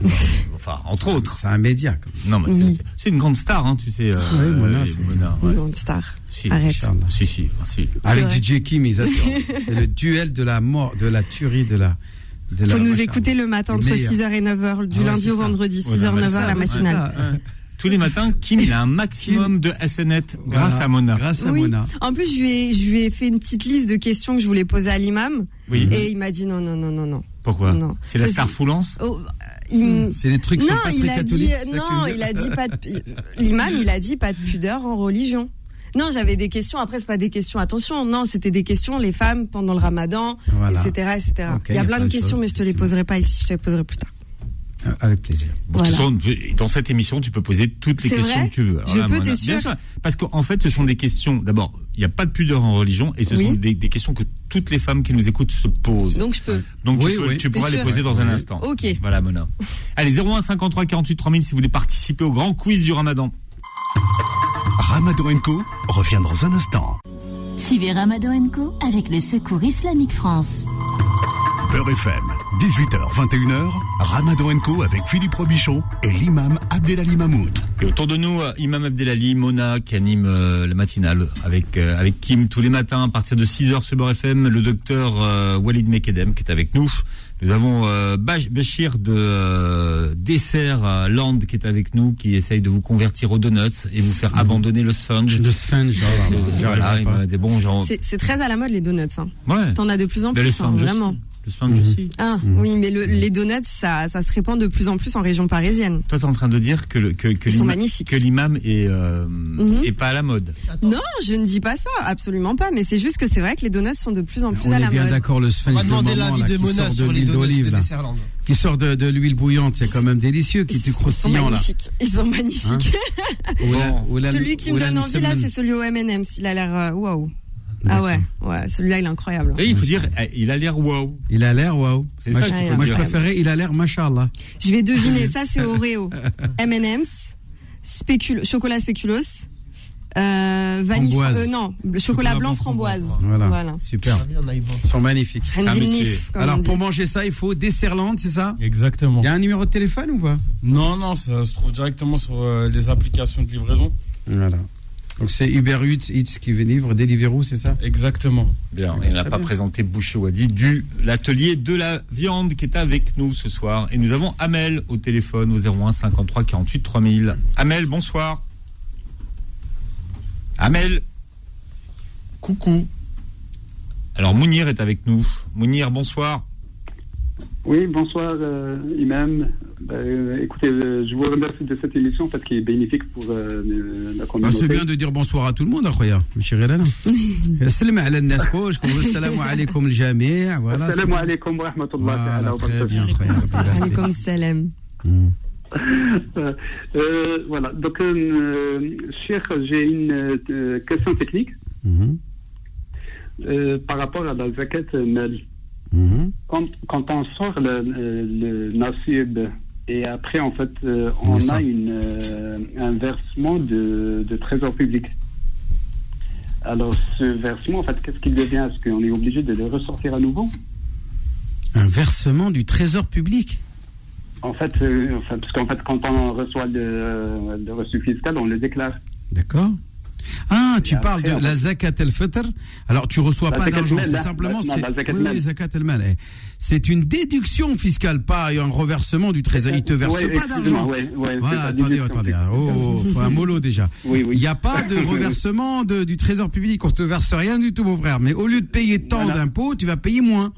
enfin, entre autres. C'est un média. Non, mais c'est- c'est une grande star, hein, tu sais. euh, Oui, Mona, c'est- Mona, Une ouais. grande star. Si, Arrête. Si, si, ah, si. Avec. DJ Kim, ils assurent. C'est le duel de la mort, de la tuerie, de la. de la- Faut nous écouter le matin entre Meilleur. 6h et 9h, du Ah ouais, lundi au vendredi, Ouais, 6h, non, mais 9h, ça, la matinale. Tous les matins, Kim, il a un maximum de SNET grâce Voilà, à Mona. Grâce à Oui. Mona. En plus, je lui, ai, je lui ai fait une petite liste de questions que je voulais poser à l'imam. Oui. Et il m'a dit non, non, non, non, non. Pourquoi Non. C'est la Parce star que- foulance Oh, m- C'est des trucs non, qui sont pas il très a dit, non, veux dire il a dit pas de, l'imam, il a dit pas de pudeur en religion. Non, j'avais des questions. Après, c'est pas des questions. Attention, non, c'était des questions. Les femmes pendant le Ramadan, Voilà. etc., etc. Il y a plein de de questions, choses, mais je te les poserai pas ici. Je te les poserai plus tard. Avec plaisir. Bon, de toute Voilà. façon, dans cette émission, tu peux poser toutes les questions que tu veux. Je peux, Mona, t'es sûr Parce qu'en fait, ce sont des questions. D'abord, il n'y a pas de pudeur en religion, et ce Oui. sont des, des questions que toutes les femmes qui nous écoutent se posent. Donc je peux. Donc Oui, tu, peux- oui. tu pourras les poser dans un instant. Ok. Voilà, Mona. Allez, 01 53 48 3000 si vous voulez participer au grand quiz du Ramadan. Ramadan Co revient dans un instant. Suivez Ramadan Co avec le Secours Islamique France. Beurre FM, 18h, 21h, Ramadan Co avec Philippe Robichon et l'imam Abdelali Mamoud. Et autour de nous, euh, Imam Abdelali, Mona, qui anime euh, la matinale avec, euh, avec Kim tous les matins à partir de 6h sur Beurre FM, le docteur euh, Walid Mekedem qui est avec nous. Nous avons euh, Bach- Bachir de euh, Dessert Land qui est avec nous, qui essaye de vous convertir aux donuts et vous faire abandonner le sponge. Le sponge, oh Voilà, il des bons gens. C'est très à la mode les donuts. Hein. Ouais. T'en as de plus en le plus, hein, vraiment. Le sponge aussi. Ah oui, mais le- les donuts, ça, ça se répand de plus en plus en région parisienne. Toi, t'es en train de dire que, le- que, que Ils sont l'imam- magnifiques. que l'imam est, euh, Mhm. est pas à la mode. Non, je ne dis pas ça, absolument pas. Mais c'est juste que c'est vrai que les donuts sont de plus en plus On à est la bien mode. d'accord, le On sponge va de demander l'avis de qui Mona sort de sur les l'huile donuts d'olive, de. Desserland. qui sort de, de l'huile bouillante, c'est quand même délicieux, qui est tout Ils sont croustillant là. magnifiques. Ils sont magnifiques. Ou la- celui qui me donne envie là, c'est celui au M&M's. Il a l'air euh, waouh. Ah ouais, ouais, celui-là il est incroyable. Et il faut dire, eh, il a l'air wow. Il a l'air waouh. C'est Moi, ça je- Moi, je préférais, il a l'air machallah. Je vais deviner, ça c'est Oreo, M&M's, spécul chocolat spéculoos, euh, vanille, Framboise. euh, non, le chocolat blanc framboise. Voilà. Super. Ils sont magnifiques. Nif, Alors, pour manger ça, il faut Desserland, c'est ça? Exactement. Il y a un numéro de téléphone ou pas? Non, non, ça se trouve directement sur euh, les applications de livraison. Voilà. Donc, c'est Uber Eats, Eats qui livre Deliveroo, c'est ça? Exactement. Bien, et on n'a pas bien. présenté Boucher Wadi du l'atelier de la viande qui est avec nous ce soir. Et nous avons Amel au téléphone au 01 53 48 3000. Amel, bonsoir. Amel. Coucou. Alors Mounir est avec nous. Mounir, bonsoir. Oui, bonsoir euh, Imam. Euh, écoutez, euh, je vous remercie de cette émission parce qu'elle est bénéfique pour euh, la communauté. Ah, c'est bien de dire bonsoir à tout le monde, Akhoya. Salam alaikum, Naskouch. Salam alaikum, le Jamir. Salam alaikum, rahmatullah. Voilà, très bien, Alaikum salam. Voilà, donc, cher, j'ai une question technique mm-hmm. par rapport à la zakat. Mhm. Quand, quand on sort le, le nasib et après, en fait, euh, on ça. a une, euh, un versement de, de trésor public. Alors, ce versement, en fait, qu'est-ce qu'il devient? Est-ce qu'on est obligé de le ressortir à nouveau? Un versement du trésor public? En fait, euh, parce qu'en fait, quand on reçoit le, le reçu fiscal, on le déclare. D'accord. Ah, tu parles de la zakat el-fitr. Alors, tu reçois pas d'argent, c'est la- simplement zakat al-mal. Eh, C'est une déduction fiscale, pas un reversement du trésor. Il te verse pas d'argent. voilà, attendez, attendez. hein. Oh, faut un mollo déjà. Il n'y a pas de reversement du trésor public. On te verse rien du tout, mon frère. Mais au lieu de payer tant d'impôts, tu vas payer moins.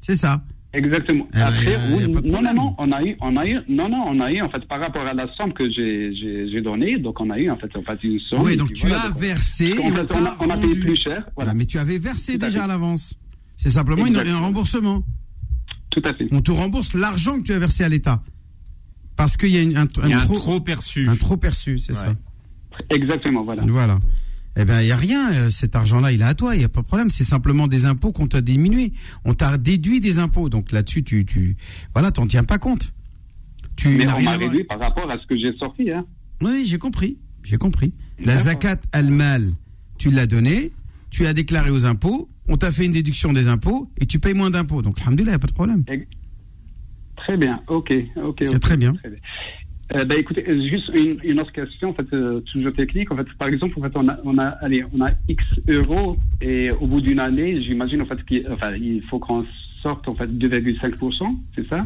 C'est ça. Exactement. Eh ben, Après, oui, non, non, non, on a eu, on a eu, non, non, on a eu, en fait, par rapport à la somme que j'ai, donnée, donc on a eu, en fait, en fait, une somme. Oui, donc tu voilà, as donc, versé. et fait, on on a, on a payé plus cher, voilà. Ah, mais tu avais versé déjà à l'avance. C'est simplement une- un remboursement. Tout à fait. On te rembourse l'argent que tu as versé à l'État. Parce qu'il y a une- un, Il y a un trop, trop perçu. un trop perçu, c'est ça. Exactement, voilà. Voilà. Eh bien, il n'y a rien. euh, Cet argent-là, il est à toi. Il n'y a pas de problème. C'est simplement des impôts qu'on t'a diminué. On t'a déduit des impôts. Donc là-dessus, tu, tu, voilà, t'en tiens pas compte. Tu Mais on rien m'a réduit par rapport à ce que j'ai sorti, hein. Oui, j'ai compris. J'ai compris. La zakat al-mal, tu l'as donné, tu as déclaré aux impôts, on t'a fait une déduction des impôts et tu payes moins d'impôts. Donc, alhamdoulilah, il n'y a pas de problème. Très bien, ok, ok. C'est ok, très bien. Euh, bah, écoutez, euh, juste une, une autre question, en fait, euh, toujours technique. En fait, par exemple, en fait, on a, on a, allez, on a X euros et au bout d'une année, j'imagine, en fait, qu'il enfin, il faut qu'on sorte, en fait, 2,5%, c'est ça?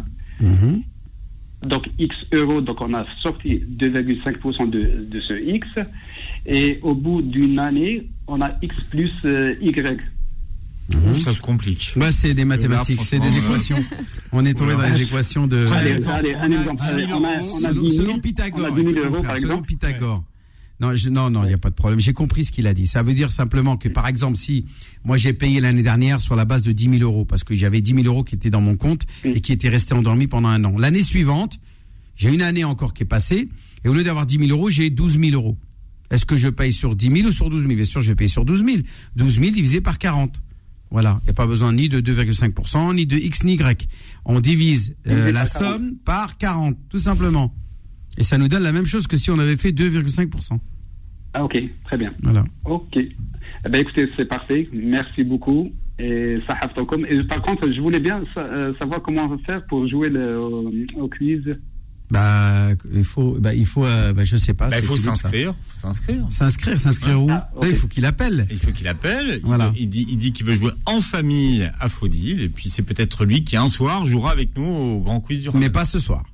Donc, X euros, donc on a sorti 2,5% de, de ce X. Et au bout d'une année, on a X plus euh, Y. Ça se complique. Bah, c'est des mathématiques, c'est des équations. euh, On est tombé dans les équations de. Allez, allez, un exemple. Selon, 10 000, selon on Pythagore, a 10 000 écoute, mon euros, frère, par selon. Pythagore. Non, je- non, non, il n'y a pas de problème. J'ai compris ce qu'il a dit. Ça veut dire simplement que, par exemple, si moi j'ai payé l'année dernière sur la base de 10 000 euros, parce que j'avais 10 000 euros qui étaient dans mon compte et qui étaient restés endormis pendant un an. L'année suivante, j'ai une année encore qui est passée, et au lieu d'avoir 10 000 euros, j'ai 12 000 euros. Est-ce que je paye sur 10 000 ou sur 12 000 Bien sûr, je vais payer sur 12 000. 12 000 divisé par 40. Voilà, il n'y a pas besoin ni de 2,5%, ni de X ni Y. On divise euh, la par 40. somme par 40, tout simplement. Et ça nous donne la même chose que si on avait fait 2,5%. Ah, ok, très bien. Voilà. Ok. Eh ben, écoutez, c'est parfait. Merci beaucoup. Et ça. Et par contre, je voulais bien euh, savoir comment faire pour jouer le, au quiz. Bah, il faut, bah, il faut, euh, bah, je sais pas. Bah, il faut s'inscrire. faut s'inscrire. S'inscrire, s'inscrire où Ah, Là, Il faut qu'il appelle. Il faut qu'il appelle. Il- Voilà. Il, dit, il dit qu'il veut jouer en famille à Faudil. Et puis c'est peut-être lui qui un soir jouera avec nous au grand quiz du Mais pas ce soir.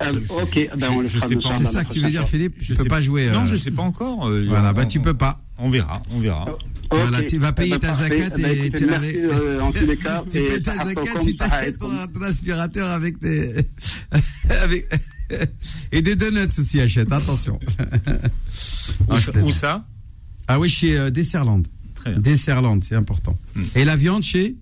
Euh, ok, ben, on le je fera sais pas. C'est ça que tu veux dire, Philippe Je Tu peux sais pas jouer. Non, euh, je sais pas encore. euh, Voilà, on- bah tu peux pas. On verra, on verra. Voilà, tu vas Eh payer ben, ta parfait. zakat Eh ben, et tu avais- euh, en tous les cas. tu payes ta zakat si ça t'achètes ton, ton aspirateur avec tes. avec... et des donuts aussi, achète, attention. Où Non, je ça- plaisante. où ça? Ah oui, chez euh, Desserland. Très bien. Hmm. Desserland, c'est important. Et la viande chez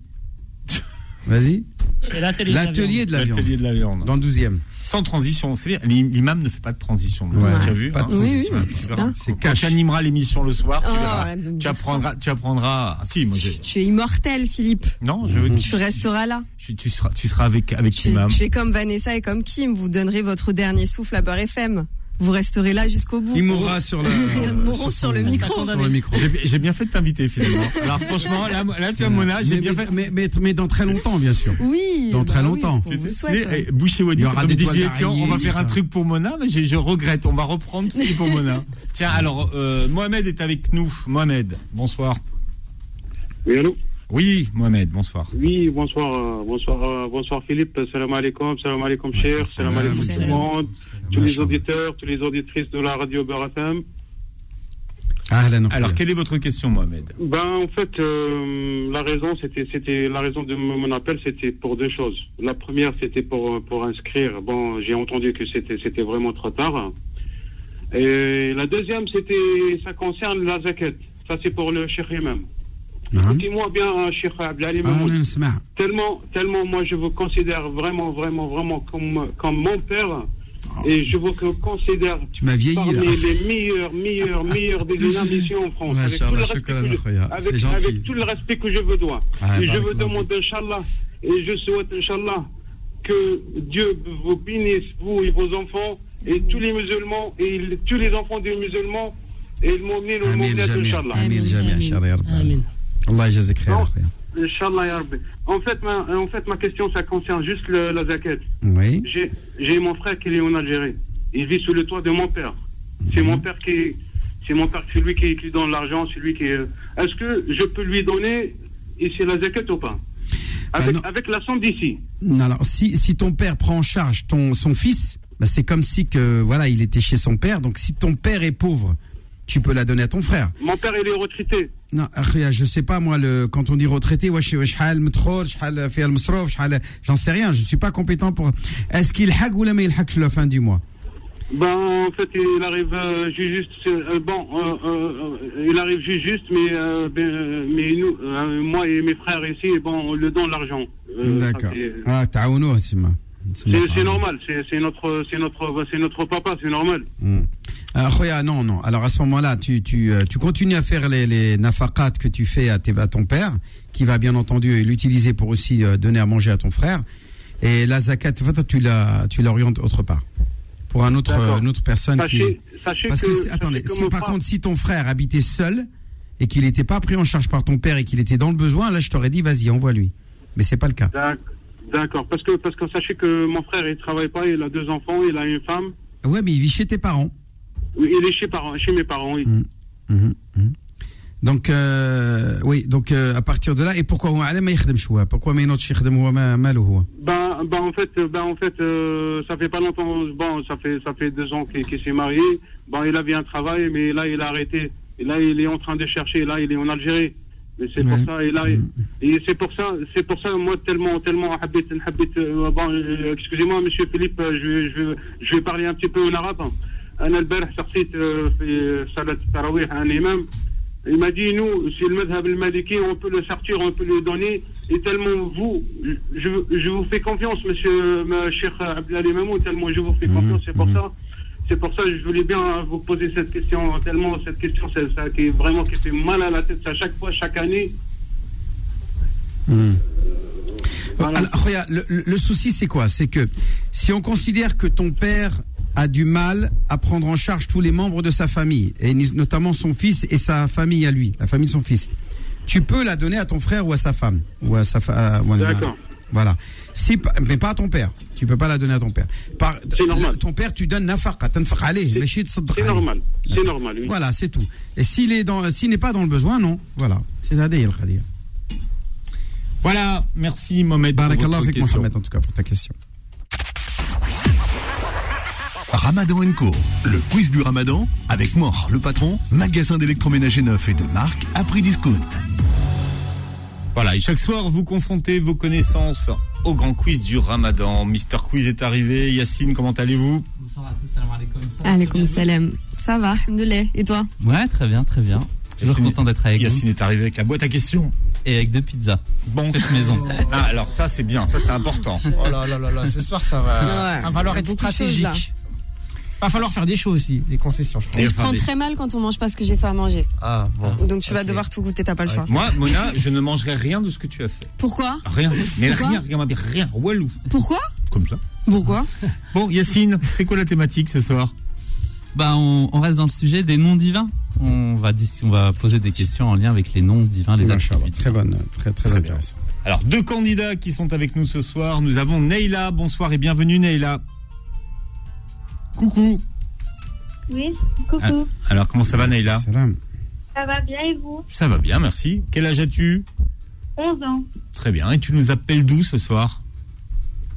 Vas-y. C'est l'atelier de la L'atelier de la viande. L'atelier de la viande. Dans le 12e. Sans transition. C'est bien. L'imam ne fait pas de transition. Ouais. Tu as vu Pas hein Oui, oui, tu c'est Quand tu animeras l'émission le soir, tu Oh, verras. Tu apprendras. Tu apprendras. Ah, si, moi, j'ai- Tu es immortel, Philippe. non, je veux. Tu resteras là. Tu, tu seras, tu seras avec avec Tu, l'imam. tu es comme Vanessa et comme Kim. Vous donnerez votre dernier souffle à Beurre FM. Vous resterez là jusqu'au bout. Il mourra sur mourront sur le micro. sur le micro. J'ai j'ai bien fait de t'inviter finalement. Alors franchement, là, là tu vois Mona, j'ai mais, bien fait. mais, mais, mais dans très longtemps, bien sûr. Oui. Dans très bah oui, longtemps. sais, eh, Boucher Wadi, on va faire un truc pour Mona, mais je, je regrette. On va reprendre tout ce qui est pour Mona. Tiens, alors euh, Mohamed est avec nous. Mohamed, bonsoir. Oui, allô Oui, Mohamed, bonsoir. Oui, bonsoir, euh, bonsoir, euh, bonsoir Philippe, salam alaikum, salam alaikum cher, salam alaikum tout le monde, tous les auditeurs, toutes les auditrices de la radio FM. Alors, quelle est votre question, Mohamed? Ben, en fait, euh, la raison, c'était, c'était, la raison de mon appel, c'était pour deux choses. La première, c'était pour, pour inscrire. Bon, j'ai entendu que c'était, c'était vraiment trop tard. Et la deuxième, c'était, ça concerne la zakat. Ça, c'est pour le cheikh imam. Écoutez-moi bien, hein, Cheikh Abdelali Tellement, tellement, moi, je vous considère vraiment, vraiment, vraiment comme, comme mon père. Et je vous considère tu m'as vieilli, parmi les meilleurs, meilleurs, meilleurs des inambitions en France. Avec, tout le, respect que je vous dois. Et je vous demande, Inch'Allah, et je souhaite, Inch'Allah, que Dieu vous bénisse, vous et vos enfants, et tous les musulmans, et tous les enfants des musulmans, et le monde, le monde, Inch'Allah. Amin, Allah khair. En fait, ma, question, ça concerne juste la zakat. Oui. J'ai mon frère qui est en Algérie. Il vit sous le toit de mon père. C'est mon mhm. père qui. C'est mon père, c'est lui qui, donne l'argent, c'est lui qui. Euh, est-ce que je peux lui donner et c'est la zakat ou pas? Bah avec, la somme d'ici. Alors, si, ton père prend en charge ton, son fils, bah, c'est comme si que voilà, il était chez son père. Donc, si ton père est pauvre tu peux la donner à ton frère. Mon père, il est retraité. Non, je sais pas, moi, le, quand on dit retraité, j'en sais rien, je ne suis pas compétent pour. Est-ce qu'il hague ou la il hague la fin du mois? Ben, en fait, il arrive euh, juste. Euh, bon, euh, il arrive juste, mais, ben, mais nous, moi et mes frères ici, bon, on le donne l'argent. D'accord. Ah, t'as C'est normal, c'est notre, notre, notre papa, c'est normal. Hmm. Khoya, non, non. Alors à ce moment-là, tu, tu, euh, tu continues à faire les, les nafaqat que tu fais à, tes- à ton père, qui va bien entendu l'utiliser pour aussi euh, donner à manger à ton frère. Et la zakat, tu la, tu l'orientes autre part. Pour un autre, euh, une autre personne qui. Sachez- sachez Parce que, attendez, sachez que si par frère- contre, si ton frère habitait seul et qu'il n'était pas pris en charge par ton père et qu'il était dans le besoin, là, je t'aurais dit, vas-y, envoie-lui. Mais c'est pas le cas. D'ac- D'accord, parce que, parce que sachez que mon frère, il travaille pas, il a deux enfants, il a une femme. Ouais, mais il vit chez tes parents. Il est chez, mes parents, oui. Mm. Mm-hmm. Mm-hmm. Donc, euh, oui, donc euh, à partir de là, et pourquoi Pourquoi ben, ben, en fait, bah, en fait euh, ça fait pas longtemps, bon, ça fait, ça fait deux ans qu'il qu s'est marié. Bon, il avait un travail, mais là, il a arrêté. Et là, il est en train de chercher. Là, il est en Algérie. Mais c'est pour ça, et là, mm-hmm. et c'est pour ça, c'est pour ça, moi, tellement, tellement, bon, excusez-moi, monsieur Philippe, je, je, vais parler un petit peu en arabe. Hein. أنا البارح سقيت euh, في صلاة التراويح un imam. Il m'a dit, nous, sur le madhab al-maliki, on peut le sortir, on peut le donner. Et tellement vous, je, je vous fais confiance, monsieur ma Cheikh Abdelali Mamoun, tellement je vous fais confiance, c'est pour ça. C'est pour ça que je voulais bien vous poser cette question, tellement cette question, c'est ça qui est vraiment qui fait mal à la tête à chaque fois, chaque année. Alors, Khoya, le, le- le souci, c'est quoi C'est que si on considère que ton père a du mal à prendre en charge tous les membres de sa famille, et notamment son fils et sa famille à lui, la famille de son fils. Tu peux la donner à ton frère ou à sa femme, ou à sa. D'accord. Voilà. Si, mais pas à ton père. Tu peux pas la donner à ton père. Par, normal. ton père, tu donnes nafaqa, C'est normal. C'est normal. Voilà, c'est tout. Et s'il n'est pas dans le besoin, non. Voilà. C'est Adé, Khadir. Voilà. Merci, Mohamed. Barakallah avec moi, Mohamed, en tout cas, pour ta question. Ramadan Co, le quiz du Ramadan avec Mort, le patron, magasin d'électroménager neuf et de marque à prix discount. Voilà, et chaque soir, vous confrontez vos connaissances au grand quiz du Ramadan. Mister Quiz est arrivé. Yacine, comment allez-vous? Bonsoir à tous, salam alaikum. Ça va, Alaikum ça va salam. Ça va, alhamdoulilah. Et toi? Ouais, très bien, très bien. Toujours Yacine- content d'être avec Yacine vous. est arrivé avec la boîte à questions. Et avec deux pizzas. Bon. Faites maison. Ah, alors ça, c'est bien. Ça, c'est important. Oh là là là là, ce soir ça va, Ouais, ça va falloir il y a être stratégique. Va falloir faire des choses aussi, des concessions, je pense. Je prends très mal quand on mange pas ce que j'ai fait à manger. Ah bon. Donc tu vas devoir tout goûter, t'as pas le choix. Moi, Mona, je ne mangerai rien de ce que tu as fait. Pourquoi? Rien. Mais Pourquoi? rien, rien, rien. Walou. Pourquoi? Comme ça. Pourquoi? Bon, Yacine, c'est quoi la thématique ce soir? Bah, on, on reste dans le sujet des noms divins. On va, dis- on va poser des questions en lien avec les noms divins, les attributs. Très bonne, très, très, intéressant. Alors, deux candidats qui sont avec nous ce soir. Nous avons Neila. Bonsoir et bienvenue, Neila. Coucou. Oui, coucou. Ah, Alors, comment ça va, Neila Ça va bien et vous? Ça va bien, merci. Quel âge as-tu? 11 ans. Très bien. Et tu nous appelles d'où ce soir?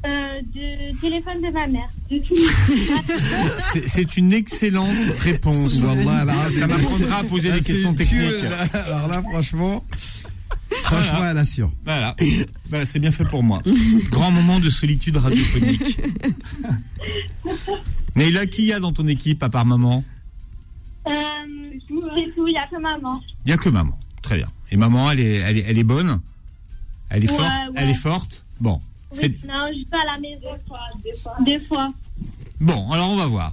Euh, du téléphone de ma mère. C'est- C'est une excellente réponse. Wallah, là, ça m'apprendra à poser là, des c'est questions techniques. tueuse, là. Alors là, franchement, franchement, elle assure. Voilà, Voilà, c'est bien fait pour moi. Grand moment de solitude radiophonique. Neila, qui y a dans ton équipe à part maman Euh, tout il n'y a que maman. Il n'y a que maman. Très bien. Et maman, elle est, elle est, elle est bonne? Elle est Ouais, forte? Ouais. Elle est forte? Bon. Oui, non, je suis pas à la maison. Des fois. Des fois. Des fois. bon. Alors on va voir.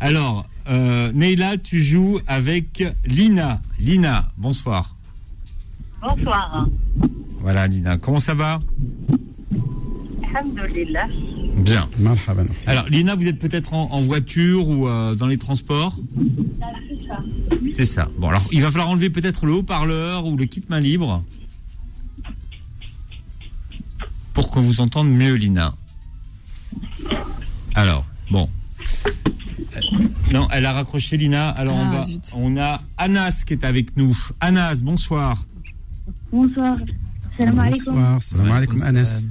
Alors, euh, Neila, tu joues avec Lina. Lina, bonsoir. Bonsoir. Voilà, Lina. Comment ça va? Alhamdulillah. Bien. Alors, Lina, vous êtes peut-être en, en voiture ou euh, dans les transports C'est ça. C'est ça. Bon, alors, il va falloir enlever peut-être le haut-parleur ou le kit main libre. pour qu'on vous entende mieux, Lina. Alors, bon. Euh, Non, elle a raccroché Lina. Alors on, Ah, va, zut. on a Anas qui est avec nous. Anas, bonsoir. Bonsoir. Salam alaikum. Bonsoir, salam alaikum Anas.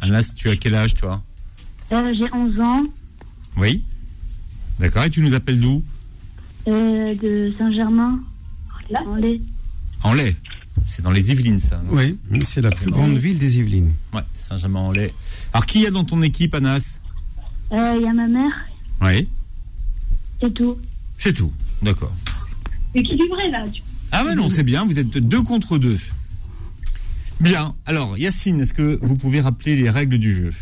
Anas, tu as quel âge toi Euh, J'ai 11 ans, Oui. D'accord, et tu nous appelles d'où euh, de Saint-Germain. En lait. En lait. C'est dans les Yvelines, ça. Oui, c'est la plus grande ville des Yvelines. Ouais, Saint-Germain-en-Laye. Alors, qui y a dans ton équipe, Anas Euh, Il y a ma mère, Oui. c'est tout. C'est tout. D'accord. Équilibré là. Ah ouais, non, c'est bien. Vous êtes deux contre deux. Bien. Alors, Yacine, est-ce que vous pouvez rappeler les règles du jeu?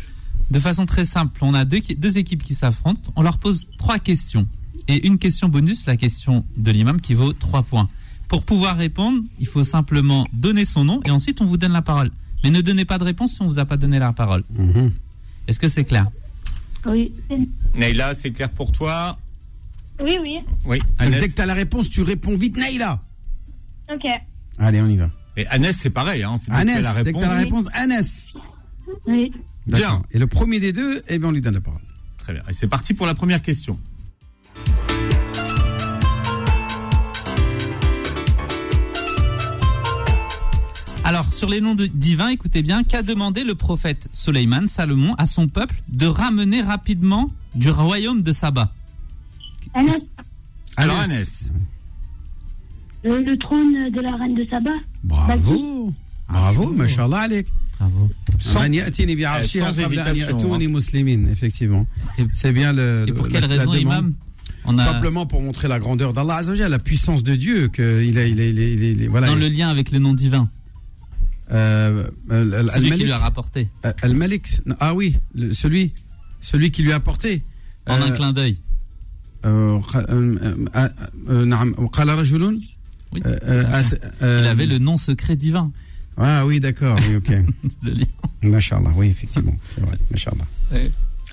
De façon très simple, on a deux, qui- deux équipes qui s'affrontent. On leur pose trois questions. Et une question bonus, la question de l'imam, qui vaut trois points. Pour pouvoir répondre, il faut simplement donner son nom et ensuite on vous donne la parole. Mais ne donnez pas de réponse si on vous a pas donné la parole. Mhm. Est-ce que c'est clair? Oui. Naïla, c'est clair pour toi? Oui, oui. Oui. Dès que tu as la réponse, tu réponds vite, Naïla. Ok. Allez, on y va. Et Anas, c'est pareil. Hein, c'est dès que Anas, elle a dès que tu as la réponse, Anas. Oui. D'accord. Et le premier des deux, eh bien, on lui donne la parole. Très bien. Et c'est parti pour la première question. Alors, sur les noms de divins, écoutez bien, qu'a demandé le prophète Soleiman, Salomon, à son peuple de ramener rapidement du royaume de Saba? Anas, Alors, Anas. Euh, le trône de la reine de Saba. Bravo. Bravo, mashallah alek. Bravo. Sans- ya'tuni hein. effectivement. C'est bien le. Et pour le- quelle la- la raison, demande. imam On a, Simplement pour montrer la grandeur d'Allah la puissance de Dieu, que il a, il a, il a- il a- il a- voilà. dans le lien avec le nom divin, Euh, euh, Al- celui qui lui a rapporté, Euh, Al-Malik. Ah oui, le- celui, celui qui lui a apporté. en un clin d'œil. Oui. Euh, euh, il euh, avait le nom secret divin. Ah oui, d'accord, oui, ok. le lion. Machallah, oui, effectivement, c'est vrai, Machallah.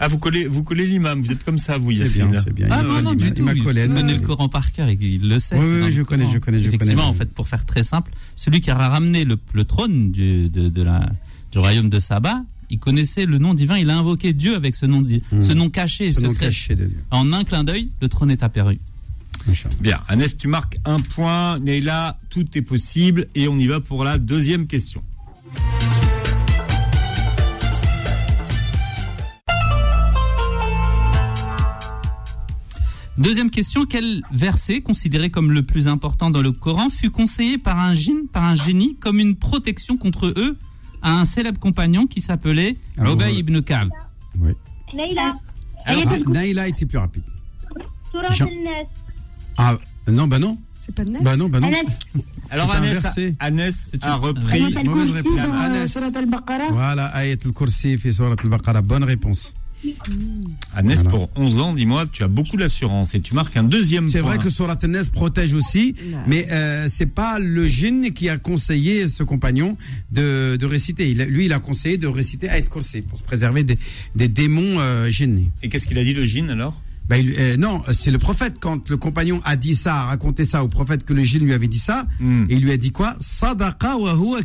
Ah, vous collez, vous collez l'imam, vous êtes comme ça, vous, C'est bien, c'est bien. Ah non, non, du tout. Il connaît le Coran par cœur, il le sait. Oui, oui, je connais, je connais, je connais. Effectivement, en fait, pour faire très simple, celui qui a ramené le, le trône du, de, de la, du royaume de Saba, il connaissait le nom divin, il a invoqué Dieu avec ce nom, hmm. ce nom caché, ce secret. Nom caché de Dieu. En un clin d'œil, le trône est apparu. Bien. Anas, tu marques un point. Neila, tout est possible. Et on y va pour la deuxième question. Deuxième question, quel verset, considéré comme le plus important dans le Coran, fut conseillé par un djinn, par un génie, comme une protection contre eux à un célèbre compagnon qui s'appelait Ah, Ubay ouais. ibn Ka'b? Leïla. Alors, Ayatul Kursi, Naïla était plus rapide. Jean-. Ah, non, bah non. C'est pas de Nas Bah non, bah non. Alors, C'est verset. Anas C'est a repris. Mauvaise réponse. al-Baqarah. Voilà, Ayat al-Kursi fi surat al-Baqarah. Bonne réponse. Voilà. pour 11 ans, dis-moi, tu as beaucoup d'assurance. Et tu marques un deuxième C'est point. vrai que Surat al-Nas protège aussi, mais euh, c'est pas le djinn qui a conseillé ce compagnon de, de réciter. Il a- lui, il a conseillé de réciter Ayat al-Kursi pour se préserver des, des démons euh, djinnis. Et qu'est-ce qu'il a dit, le djinn, alors? Il- euh, non, c'est le prophète. Quand le compagnon a dit ça, a raconté ça au prophète que le djinn lui avait dit ça, Hmm. et il lui a dit quoi? Sadaqa wa huwa.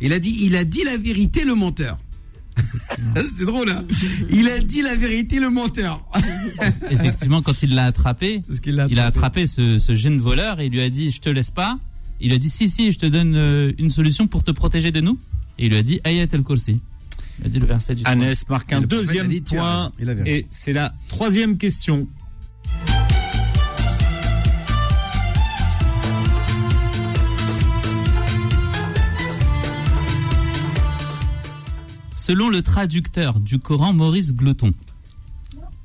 Il a dit, il a dit la vérité, le menteur. c'est drôle, hein? Il a dit la vérité, le menteur. Effectivement, quand il l'a attrapé, il a attrapé ce, ce jeune voleur et il lui a dit Je te laisse pas. Il a dit Si, si, je te donne euh, une solution pour te protéger de nous. Et il lui a dit Ayat al-Kursi. Il a dit le verset du soir. Anas marque Et un deuxième dit, point. Et c'est la troisième question. Selon le traducteur du Coran Maurice Gloton,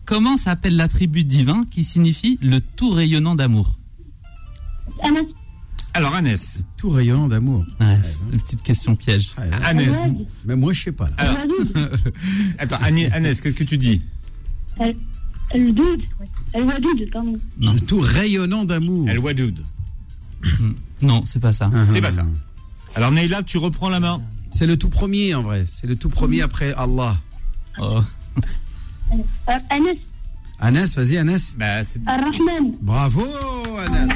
comment s'appelle l'attribut divin qui signifie le tout rayonnant d'amour? Anas. Alors, Anas. Tout rayonnant d'amour. Ouais, c'est une petite question piège. Ah, là. Anas. Mais moi, je sais pas. Là. Alors, attends, Anas, qu'est-ce que tu dis? Al-Doud. Al-Wadoud, pardon. Non. Tout rayonnant d'amour. El Wadoud. Non, c'est pas ça. Ah, C'est ah, pas ça. Alors, Neila, tu reprends la main. C'est le tout premier en vrai. C'est le tout premier après Allah. Oh. Euh, Anas. Anas, vas-y Anas. Bah, c'est-. Bravo Anas.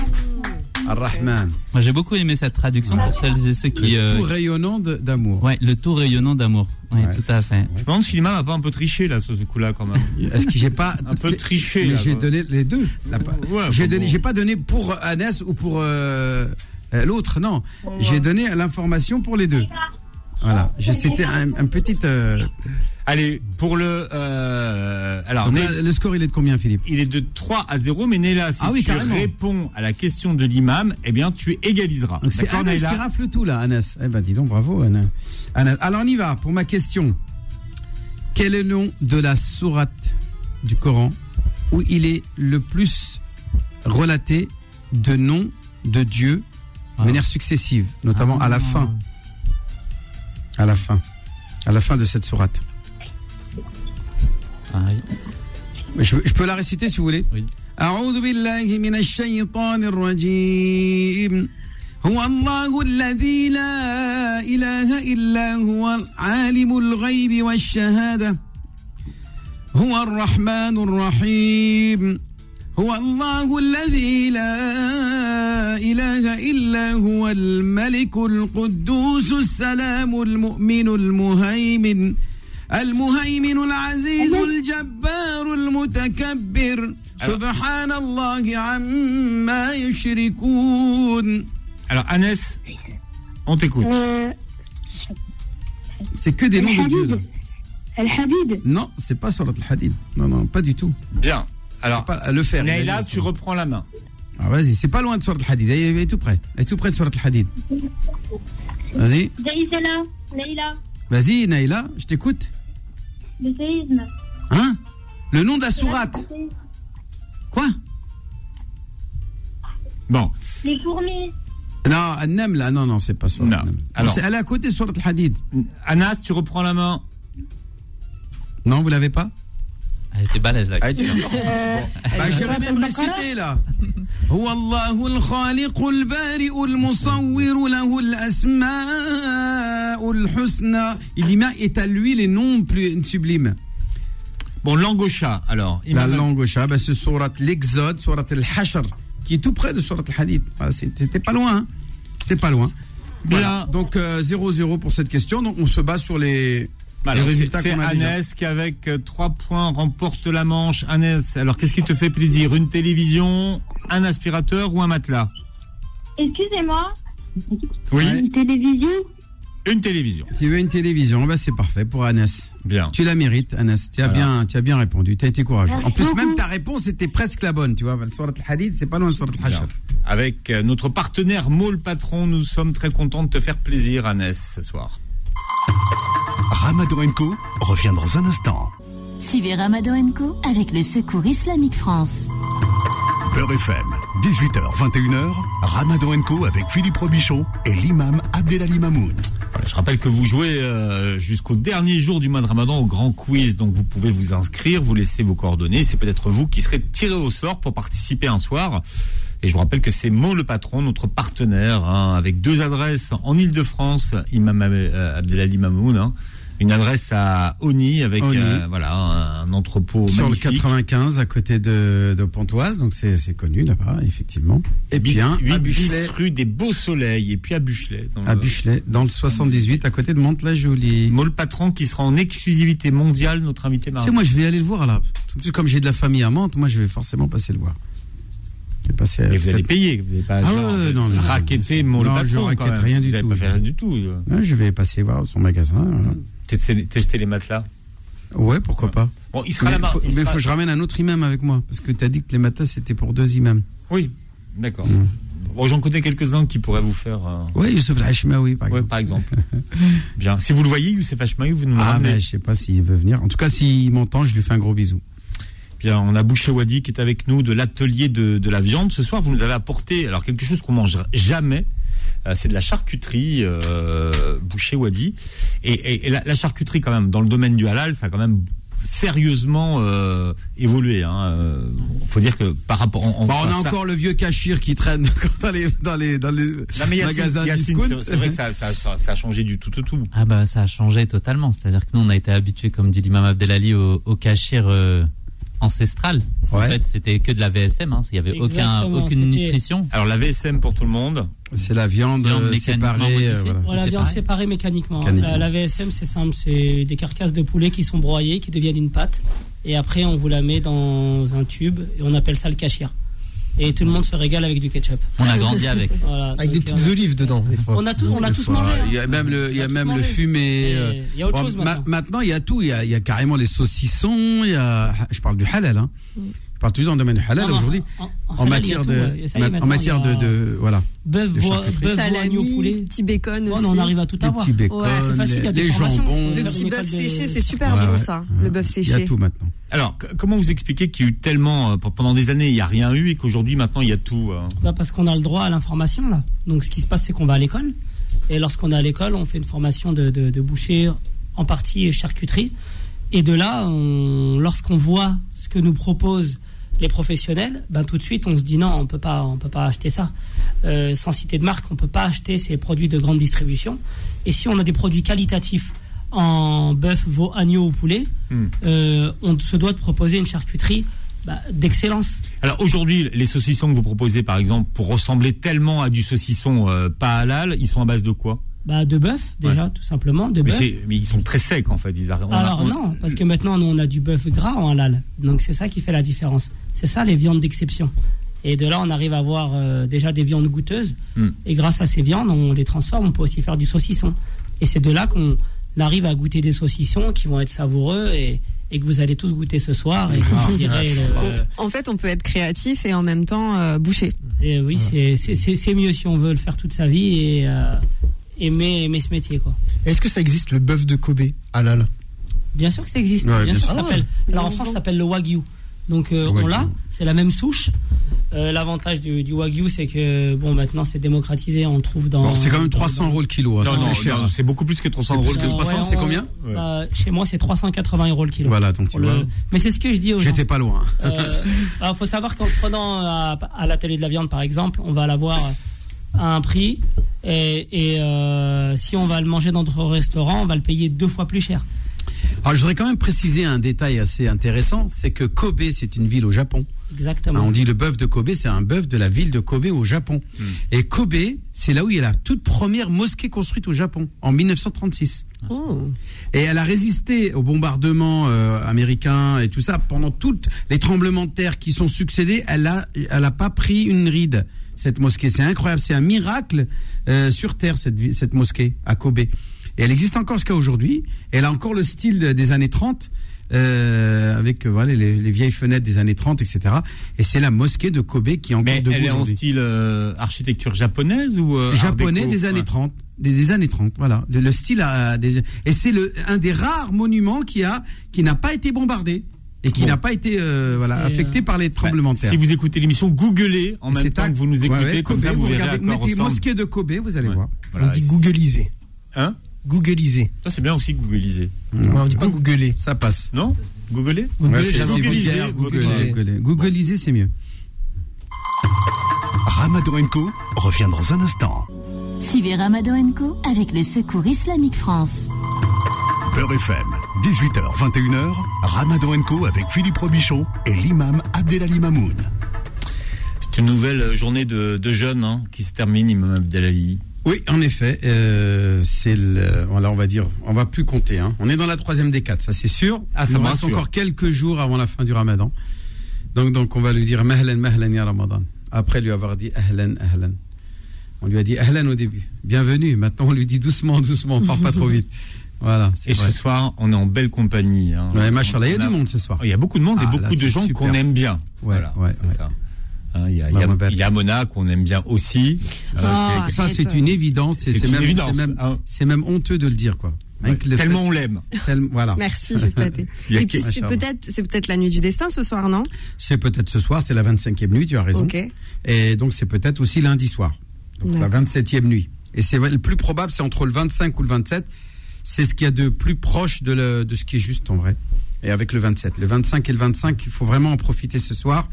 Ar-Rahman. Moi, j'ai beaucoup aimé cette traduction pour celles et ceux qui. Le euh, tout rayonnant d'amour. Ouais, le tout rayonnant d'amour. Oui, Ouais, tout à fait. Je me demande si l'imam a pas un peu triché là sur ce coup-là quand même. Est-ce que j'ai pas un peu triché Mais j'ai donné les deux. Ouais, j'ai donné, pas donné pour Anas ou pour euh, euh, l'autre, non. J'ai donné l'information pour les deux. Voilà. C'était un, un petit. euh, Allez, pour le. euh, alors, là, le score, il est de combien, Philippe il est de 3 à 0, mais Néla, si Ah oui, tu carrément. réponds à la question de l'imam, eh bien, tu égaliseras. Donc c'est Anas qui rafle tout là, Anas. Eh ben dis donc, bravo Anas. Anas. Alors on y va pour ma question. Quel est le nom de la sourate du Coran où il est le plus relaté de noms de Dieu de manière successive, notamment à la fin? À la fin. À la fin de cette sourate. Je, je peux la réciter si vous voulez Oui. أعوذ بالله من الشيطان الرجيم هو الله الذي لا إله إلا هو عالم الغيب والشهادة هو الرحمن الرحيم هو الله الذي لا إله إلا هو الملك القدوس السلام المؤمن المهيمن المهيمن العزيز الجبار المتكبر سبحان الله عما يشركون Alors, Anas, on t'écoute. Euh, C'est que des noms de Dieu. là. Al-Hadid. Non, c'est pas sur al-Hadid. Non, non, pas du tout. Bien. Alors, pas à le faire. Naïla, imagine, tu reprends la main. Ah, vas-y, c'est pas loin de Surat al-Hadid. Elle est- elle est tout près. Elle est tout près de Surat al-Hadid. Vas-y. Zaïsala. Leïla. Vas-y, Naïla, je t'écoute. Le séisme. Hein? Le nom de la sourate. Quoi? Bon. Les fourmis. Non, An-Nam, là, non, non, c'est pas Surat An-Nam. Alors- C'est- Elle est à côté de Surat al-Hadid. Anas, tu reprends la main. Non, vous l'avez pas? Elle était balèze là. Ah, Bah, j'irais même réciter là. هو الله الخالق البارئ المصور له الأسماء الحسنى. Il dit, mais est à lui les noms plus sublimes. Bon, langue au chat, alors. La Imam- langue au chat, bah, c'est surat l'Exode, surat al-Hashr, qui est tout près de surat al-Hadid. Ah, C'était pas loin, hein. C'était pas loin. Voilà. Donc euh, 0-0 pour cette question. Donc on se base sur les, alors, les c'est résultats qu'on a. Anas qui, avec 3 points, remporte la manche. Anas, alors qu'est-ce qui te fait plaisir? Une télévision, un aspirateur ou un matelas? Excusez-moi. Oui. Une télévision? Une télévision. Tu veux une télévision bah, C'est parfait pour Anas. Bien. Tu la mérites, Anas. Tu as, Voilà. bien, tu as bien répondu. Tu as été courageux. En plus, même ta réponse était presque la bonne. Tu vois, le surat al-Hadid, c'est pas loin de surat al-Hashr. Avec euh, notre partenaire Maul Patron, nous sommes très contents de te faire plaisir, Anas, ce soir. Ramadan Co revient dans un instant. Suivez Ramadan Co avec le Secours Islamique France. Beurre FM, 18h, 21h, Ramadan Co avec Philippe Robichon et l'imam Abdelali Mamoun. Voilà, je rappelle que vous jouez euh, jusqu'au dernier jour du mois de Ramadan au grand quiz, donc vous pouvez vous inscrire, vous laissez vos coordonnées, c'est peut-être vous qui serez tiré au sort pour participer un soir. Et je vous rappelle que c'est Mo le patron, notre partenaire, hein, avec deux adresses en Ile-de-France, Imam euh, Abdelali Mamoun, hein, une adresse à Oni avec Oni. euh, voilà un, un entrepôt Sur le magnifique. 95, à côté de, de Pontoise. Donc c'est connu là-bas, effectivement. Et puis un à 8 Buchelet. rue des Beaux Soleils et puis à Buchelet. dans À le- Buchelet, dans le 78, à côté de Mantes-la-Jolie. Le patron qui sera en exclusivité mondiale, notre invité Tu mardi. sais, moi, je vais aller le voir là. Comme j'ai de la famille à Mantes, moi, je vais forcément passer le voir. Passer. Mais vous allez payer, vous n'allez pas Ah genre, ouais, non, non, raqueter mon le non, je patron. raquette rien du tout. pas faire rien du tout. Ouais, je vais passer voir son magasin. Tester, tester les matelas. Ouais, pourquoi pas. Bon, il sera mais là-bas. faut- il mais sera- faut que je ramène un autre imam avec moi. Parce que tu as dit que les matins, c'était pour deux imams. Oui, d'accord. Bon, j'en connais quelques-uns qui pourraient vous faire. euh, Oui, Youssef Al-Hashmaoui, par ouais, exemple. par exemple. Bien. Si vous le voyez, Youssef Hachmaï, vous nous Ah, ramenez. ben, je sais pas s'il veut venir. En tout cas, s'il m'entend, je lui fais un gros bisou. Bien, on a Boucher Wadi qui est avec nous de l'atelier de, de la viande. Ce soir, vous nous avez apporté alors quelque chose qu'on mange jamais. Euh, c'est de la charcuterie euh, Boucher Wadi. Et, et- et la, la charcuterie, quand même, dans le domaine du halal, ça a quand même sérieusement euh, évolué. Hein. Euh, faut dire que par rapport, on, Bon, on a ça- encore le vieux cachir qui traîne dans les, dans les, dans les Non, mais magasins c'est- c'est vrai que ça, ça- ça- a changé du tout au tout. Ah bah ça a changé totalement. C'est-à-dire que nous on a été habitués, comme dit l'imam Abdelali, au, au cachir ancestrale. En fait, c'était que de la VSM. Hein. Il y avait aucun, aucune nutrition. Alors la VSM pour tout le monde. C'est la viande, Viande euh, mécaniquement séparée. euh, voilà. Voilà, viande séparée mécaniquement. Mécaniquement. La, la VSM, c'est simple, c'est des carcasses de poulet qui sont broyées, qui deviennent une pâte. Et après, on vous la met dans un tube et on appelle ça le cachir. Et tout le monde se régale avec du ketchup. On a grandi avec. Voilà, Avec des petites euh, olives dedans, des fois. On a, tout, on a tous fois, mangé. hein. Il y a même le, il y a même le fumé. Euh, il y a autre bon, chose ma- maintenant. maintenant, il y a tout. Il y a, il y a carrément les saucissons. Il y a, je parle du halal. Hein. Je parle toujours dans le domaine halal non, aujourd'hui. en- matière de, en matière de, voilà. Bœuf, agneau, poulet. petit bacon Ouais, aussi. on arrive à tout avoir. petits bacon, Ouais, c'est facile, il y a des les jambons. Le petit bœuf séché, c'est super Ouais, bon ouais. ça. Le bœuf Il y a séché. tout maintenant. Alors comment vous expliquez qu'il y a eu tellement euh, pendant des années il n'y a rien eu et qu'aujourd'hui maintenant il y a tout. euh? Bah parce qu'on a le droit à l'information là. Donc ce qui se passe c'est qu'on va à l'école et lorsqu'on est à l'école on fait une formation de, de, de boucher en partie charcuterie et de là on- lorsqu'on voit ce que nous proposent les professionnels, ben tout de suite on se dit non on peut pas on peut pas acheter ça. Euh, sans citer de marque on peut pas acheter ces produits de grande distribution et si on a des produits qualitatifs en bœuf, veau, agneau ou poulet, Hmm. euh, on se doit de proposer une charcuterie bah, d'excellence. Alors aujourd'hui les saucissons que vous proposez par exemple pour ressembler tellement à du saucisson euh, pas halal ils sont à base de quoi? Bah, de bœuf, déjà, tout simplement. De mais, mais ils sont très secs en fait. Ils a- Alors on- non, parce que maintenant, nous, on a du bœuf gras en halal. Donc c'est ça qui fait la différence. C'est ça les viandes d'exception. Et de là, on arrive à avoir euh, déjà des viandes goûteuses. Hmm. Et grâce à ces viandes, on les transforme. On peut aussi faire du saucisson. Et c'est de là qu'on arrive à goûter des saucissons qui vont être savoureux et, et que vous allez tous goûter ce soir. Et que vous direz le- En fait, on peut être créatif et en même temps euh, boucher. Et oui, c'est- c'est c'est- c'est mieux si on veut le faire toute sa vie et euh, aimer, aimer ce métier. Quoi. Est-ce que ça existe le bœuf de Kobe halal? Bien sûr que ça existe. Ouais, bien bien sûr, sûr. ça s'appelle. Alors en France, ça s'appelle le wagyu. Donc euh, on l'a, c'est la même souche. Euh, L'avantage du, du wagyu, c'est que bon, maintenant c'est démocratisé, on le trouve dans. Bon, c'est quand même dans- 300 euros le kilo. hein, Non, non, c'est beaucoup plus que 300 euros. C'est plus que 300, Ouais, c'est on- combien bah, Chez moi, c'est 380 euros le kilo. Voilà, donc tu le- vois. Mais c'est ce que je dis aux gens. J'étais pas loin. Il faut savoir qu'en prenant à, à la télé de la viande, par exemple, on va l'avoir à un prix. Et, et, euh, si on va le manger dans notre restaurant, on va le payer deux fois plus cher. Alors, je voudrais quand même préciser un détail assez intéressant, c'est que Kobe, c'est une ville au Japon. Exactement. Hein, on dit le bœuf de Kobe, c'est un bœuf de la ville de Kobe au Japon. Et Kobe, c'est là où il y a la toute première mosquée construite au Japon, en 1936. Et elle a résisté au bombardement euh, américain et tout ça pendant tous les tremblements de terre qui sont succédés. Elle a, elle a pas pris une ride cette mosquée. C'est incroyable, c'est un miracle euh, sur terre cette, cette mosquée à Kobe. Et elle existe encore jusqu'à aujourd'hui. Elle a encore le style des années 30. euh, avec euh, voilà les, les vieilles fenêtres des années 30 etc et c'est la mosquée de Kobe qui est encore Mais elle est en style euh, architecture japonaise ou euh, japonais déco des années Ouais. 30 des, des années 30 voilà le, le style a des, et c'est le un des rares monuments qui a qui n'a pas été bombardé et qui Bon. n'a pas été euh, voilà affecté par les tremblements de terre Si vous écoutez l'émission, googlez en même C'est temps tac. que vous nous écoutez, ouais, comme Kobe, ça vous vous verrez à regardez, quoi mettez ressemble. mosquée de Kobe vous allez voir Voilà, On dit googliser. Hein Googliser. Ça c'est bien aussi googliser. Ouais, on dit pas googler. ça passe Non Googler googliser. Googliser c'est mieux Ramadan Co revient dans un instant. Suivez Ramadan Co avec le Secours Islamique France. Beurre FM, 18h, 21h, Ramadan Co avec Philippe Robichon et l'imam Abdelali Mamoun. C'est une nouvelle journée de, de jeûne hein, qui se termine, Imam Abdelali. Oui, en effet, euh, c'est le, voilà, on va dire, on va plus compter. Hein. On est dans la troisième des quatre, ça c'est sûr. Ah, ça Il nous reste encore quelques jours avant la fin du Ramadan. Donc, donc on va lui dire Mahlan, Mahlan ya Ramadan. Après lui avoir dit Ahlan, Ahlan. On lui a dit Ahlan au début. Bienvenue. Maintenant, on lui dit doucement, doucement, on part pas trop vite. Voilà. Et vrai. ce soir, on est en belle compagnie. Hein. Ouais, il y a du monde ce soir. Il y a beaucoup de monde et Ah, beaucoup là, de gens qu'on aime bien. Ouais, voilà, ouais, c'est ouais. ça. Hein, Il y, a, Bah, il y Mona qu'on aime bien aussi. Euh, Ah, Ça, c'est une évidence. C'est même, même, hein. c'est même honteux de le dire, quoi. Ouais, le tellement fait- on l'aime. tel- voilà. Merci, j'ai flatté. Et puis c'est peut-être c'est peut-être la nuit du destin ce soir, non? C'est peut-être ce soir, c'est la 25e nuit, tu as raison. Et donc c'est peut-être aussi lundi soir. Donc la D'accord. 27e nuit. Et c'est le plus probable, c'est entre le 25 ou le 27. C'est ce qu'il y a de plus proche de, le- de ce qui est juste en vrai. Et avec le 27. Le 25 et le 25, il faut vraiment en profiter ce soir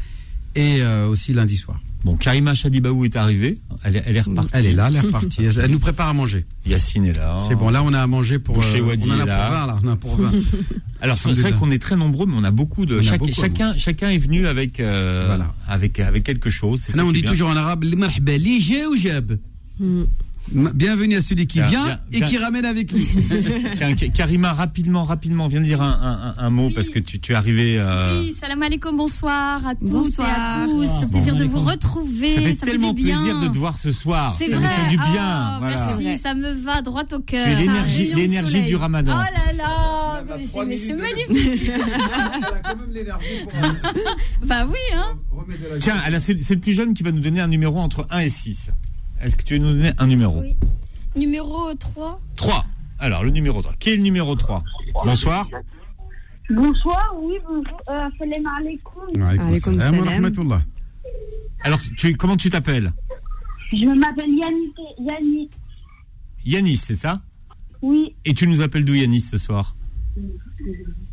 et euh, aussi lundi soir. Bon, Karima Chadibaou est arrivée. Elle, est- elle est repartie. Elle est là, elle est repartie. Elle, elle nous prépare à manger. Yacine est là. C'est bon, là on a à manger pour. Boucher euh, Wadi on en a est pour là. 20 là, on en a pour 20. Alors c'est vrai qu'on est très nombreux, mais on a beaucoup de. A beaucoup, chacun, chacun est venu avec, euh, avec, avec quelque chose. Ça on dit bien. toujours en arabe, jab ou jab. Bienvenue à celui qui vient et qui ramène avec lui. Tiens, Ka- Karima, rapidement, rapidement, viens dire un, un- un- un mot parce que tu, tu es arrivé. euh, Oui, salam alaikum, bonsoir à tous Bonsoir. et à tous. Bon. Plaisir de vous retrouver. Ça fait fait tellement du bien. plaisir de te voir ce soir. C'est ça vrai. fait du bien. Ah, voilà. Merci, ça me va droit au cœur. L'énergie, l'énergie du Ramadan. Oh là là, mais c'est mais c'est magnifique. bah oui, hein. Tiens, alors, c'est c'est le plus jeune qui va nous donner un numéro entre 1 et 6. Est-ce que tu veux nous donner un numéro Oui. Numéro 3. 3. Alors, le numéro 3. Qui est le numéro 3 Bonsoir. Bonsoir, oui, bonjour. Euh, salam alaikum. Alaikum salam rahmatullah. Alors, tu, comment tu t'appelles Je m'appelle Yannick. Yannick. Yanis, c'est ça Oui, Et tu nous appelles d'où Yanis ce soir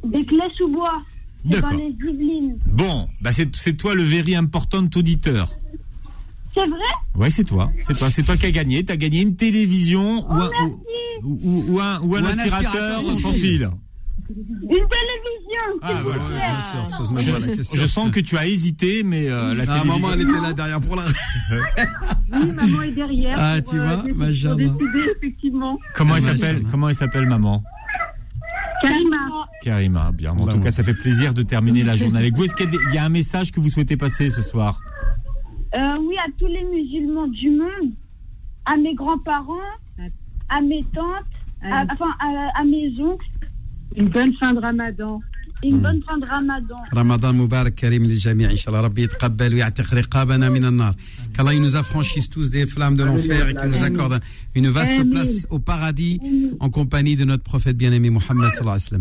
des clés sous bois. D'accord. les Yvelines. Bon, bah c'est c'est toi le very important auditeur. C'est vrai Ouais, c'est toi. C'est toi. C'est toi qui as gagné. Tu as gagné une télévision ou, un, ou, ou- ou un, ou un Ou un aspirateur aspirateur sans fil. Une télévision. Ah. Je, je sens que tu as hésité, mais euh, la Ah, télévision... maman, elle était là derrière pour la. Oui, maman est derrière. Ah, pour, tu vois, décider- machallah. pour décider, effectivement. Comment elle s'appelle Comment elle s'appelle, maman Karima. Karima. Bien. En tout cas, ça fait plaisir de terminer la journée avec vous. Est-ce qu'il y, y a un message que vous souhaitez passer ce soir Euh, oui, à tous les musulmans du monde, à mes grands-parents, à mes tantes, à, enfin à, à mes oncles. Une bonne fin de ramadan. Une bonne fin de ramadan. Ramadan Mubarak Karim للجميع إن شاء الله ربي يتقبل ويعتق رقابنا من النار qu'Allah il nous affranchisse tous des flammes de l'enfer et qu'il nous accorde une vaste Amen. place au paradis en compagnie de notre prophète bien-aimé Mohammed sallallahu alayhi wa sallam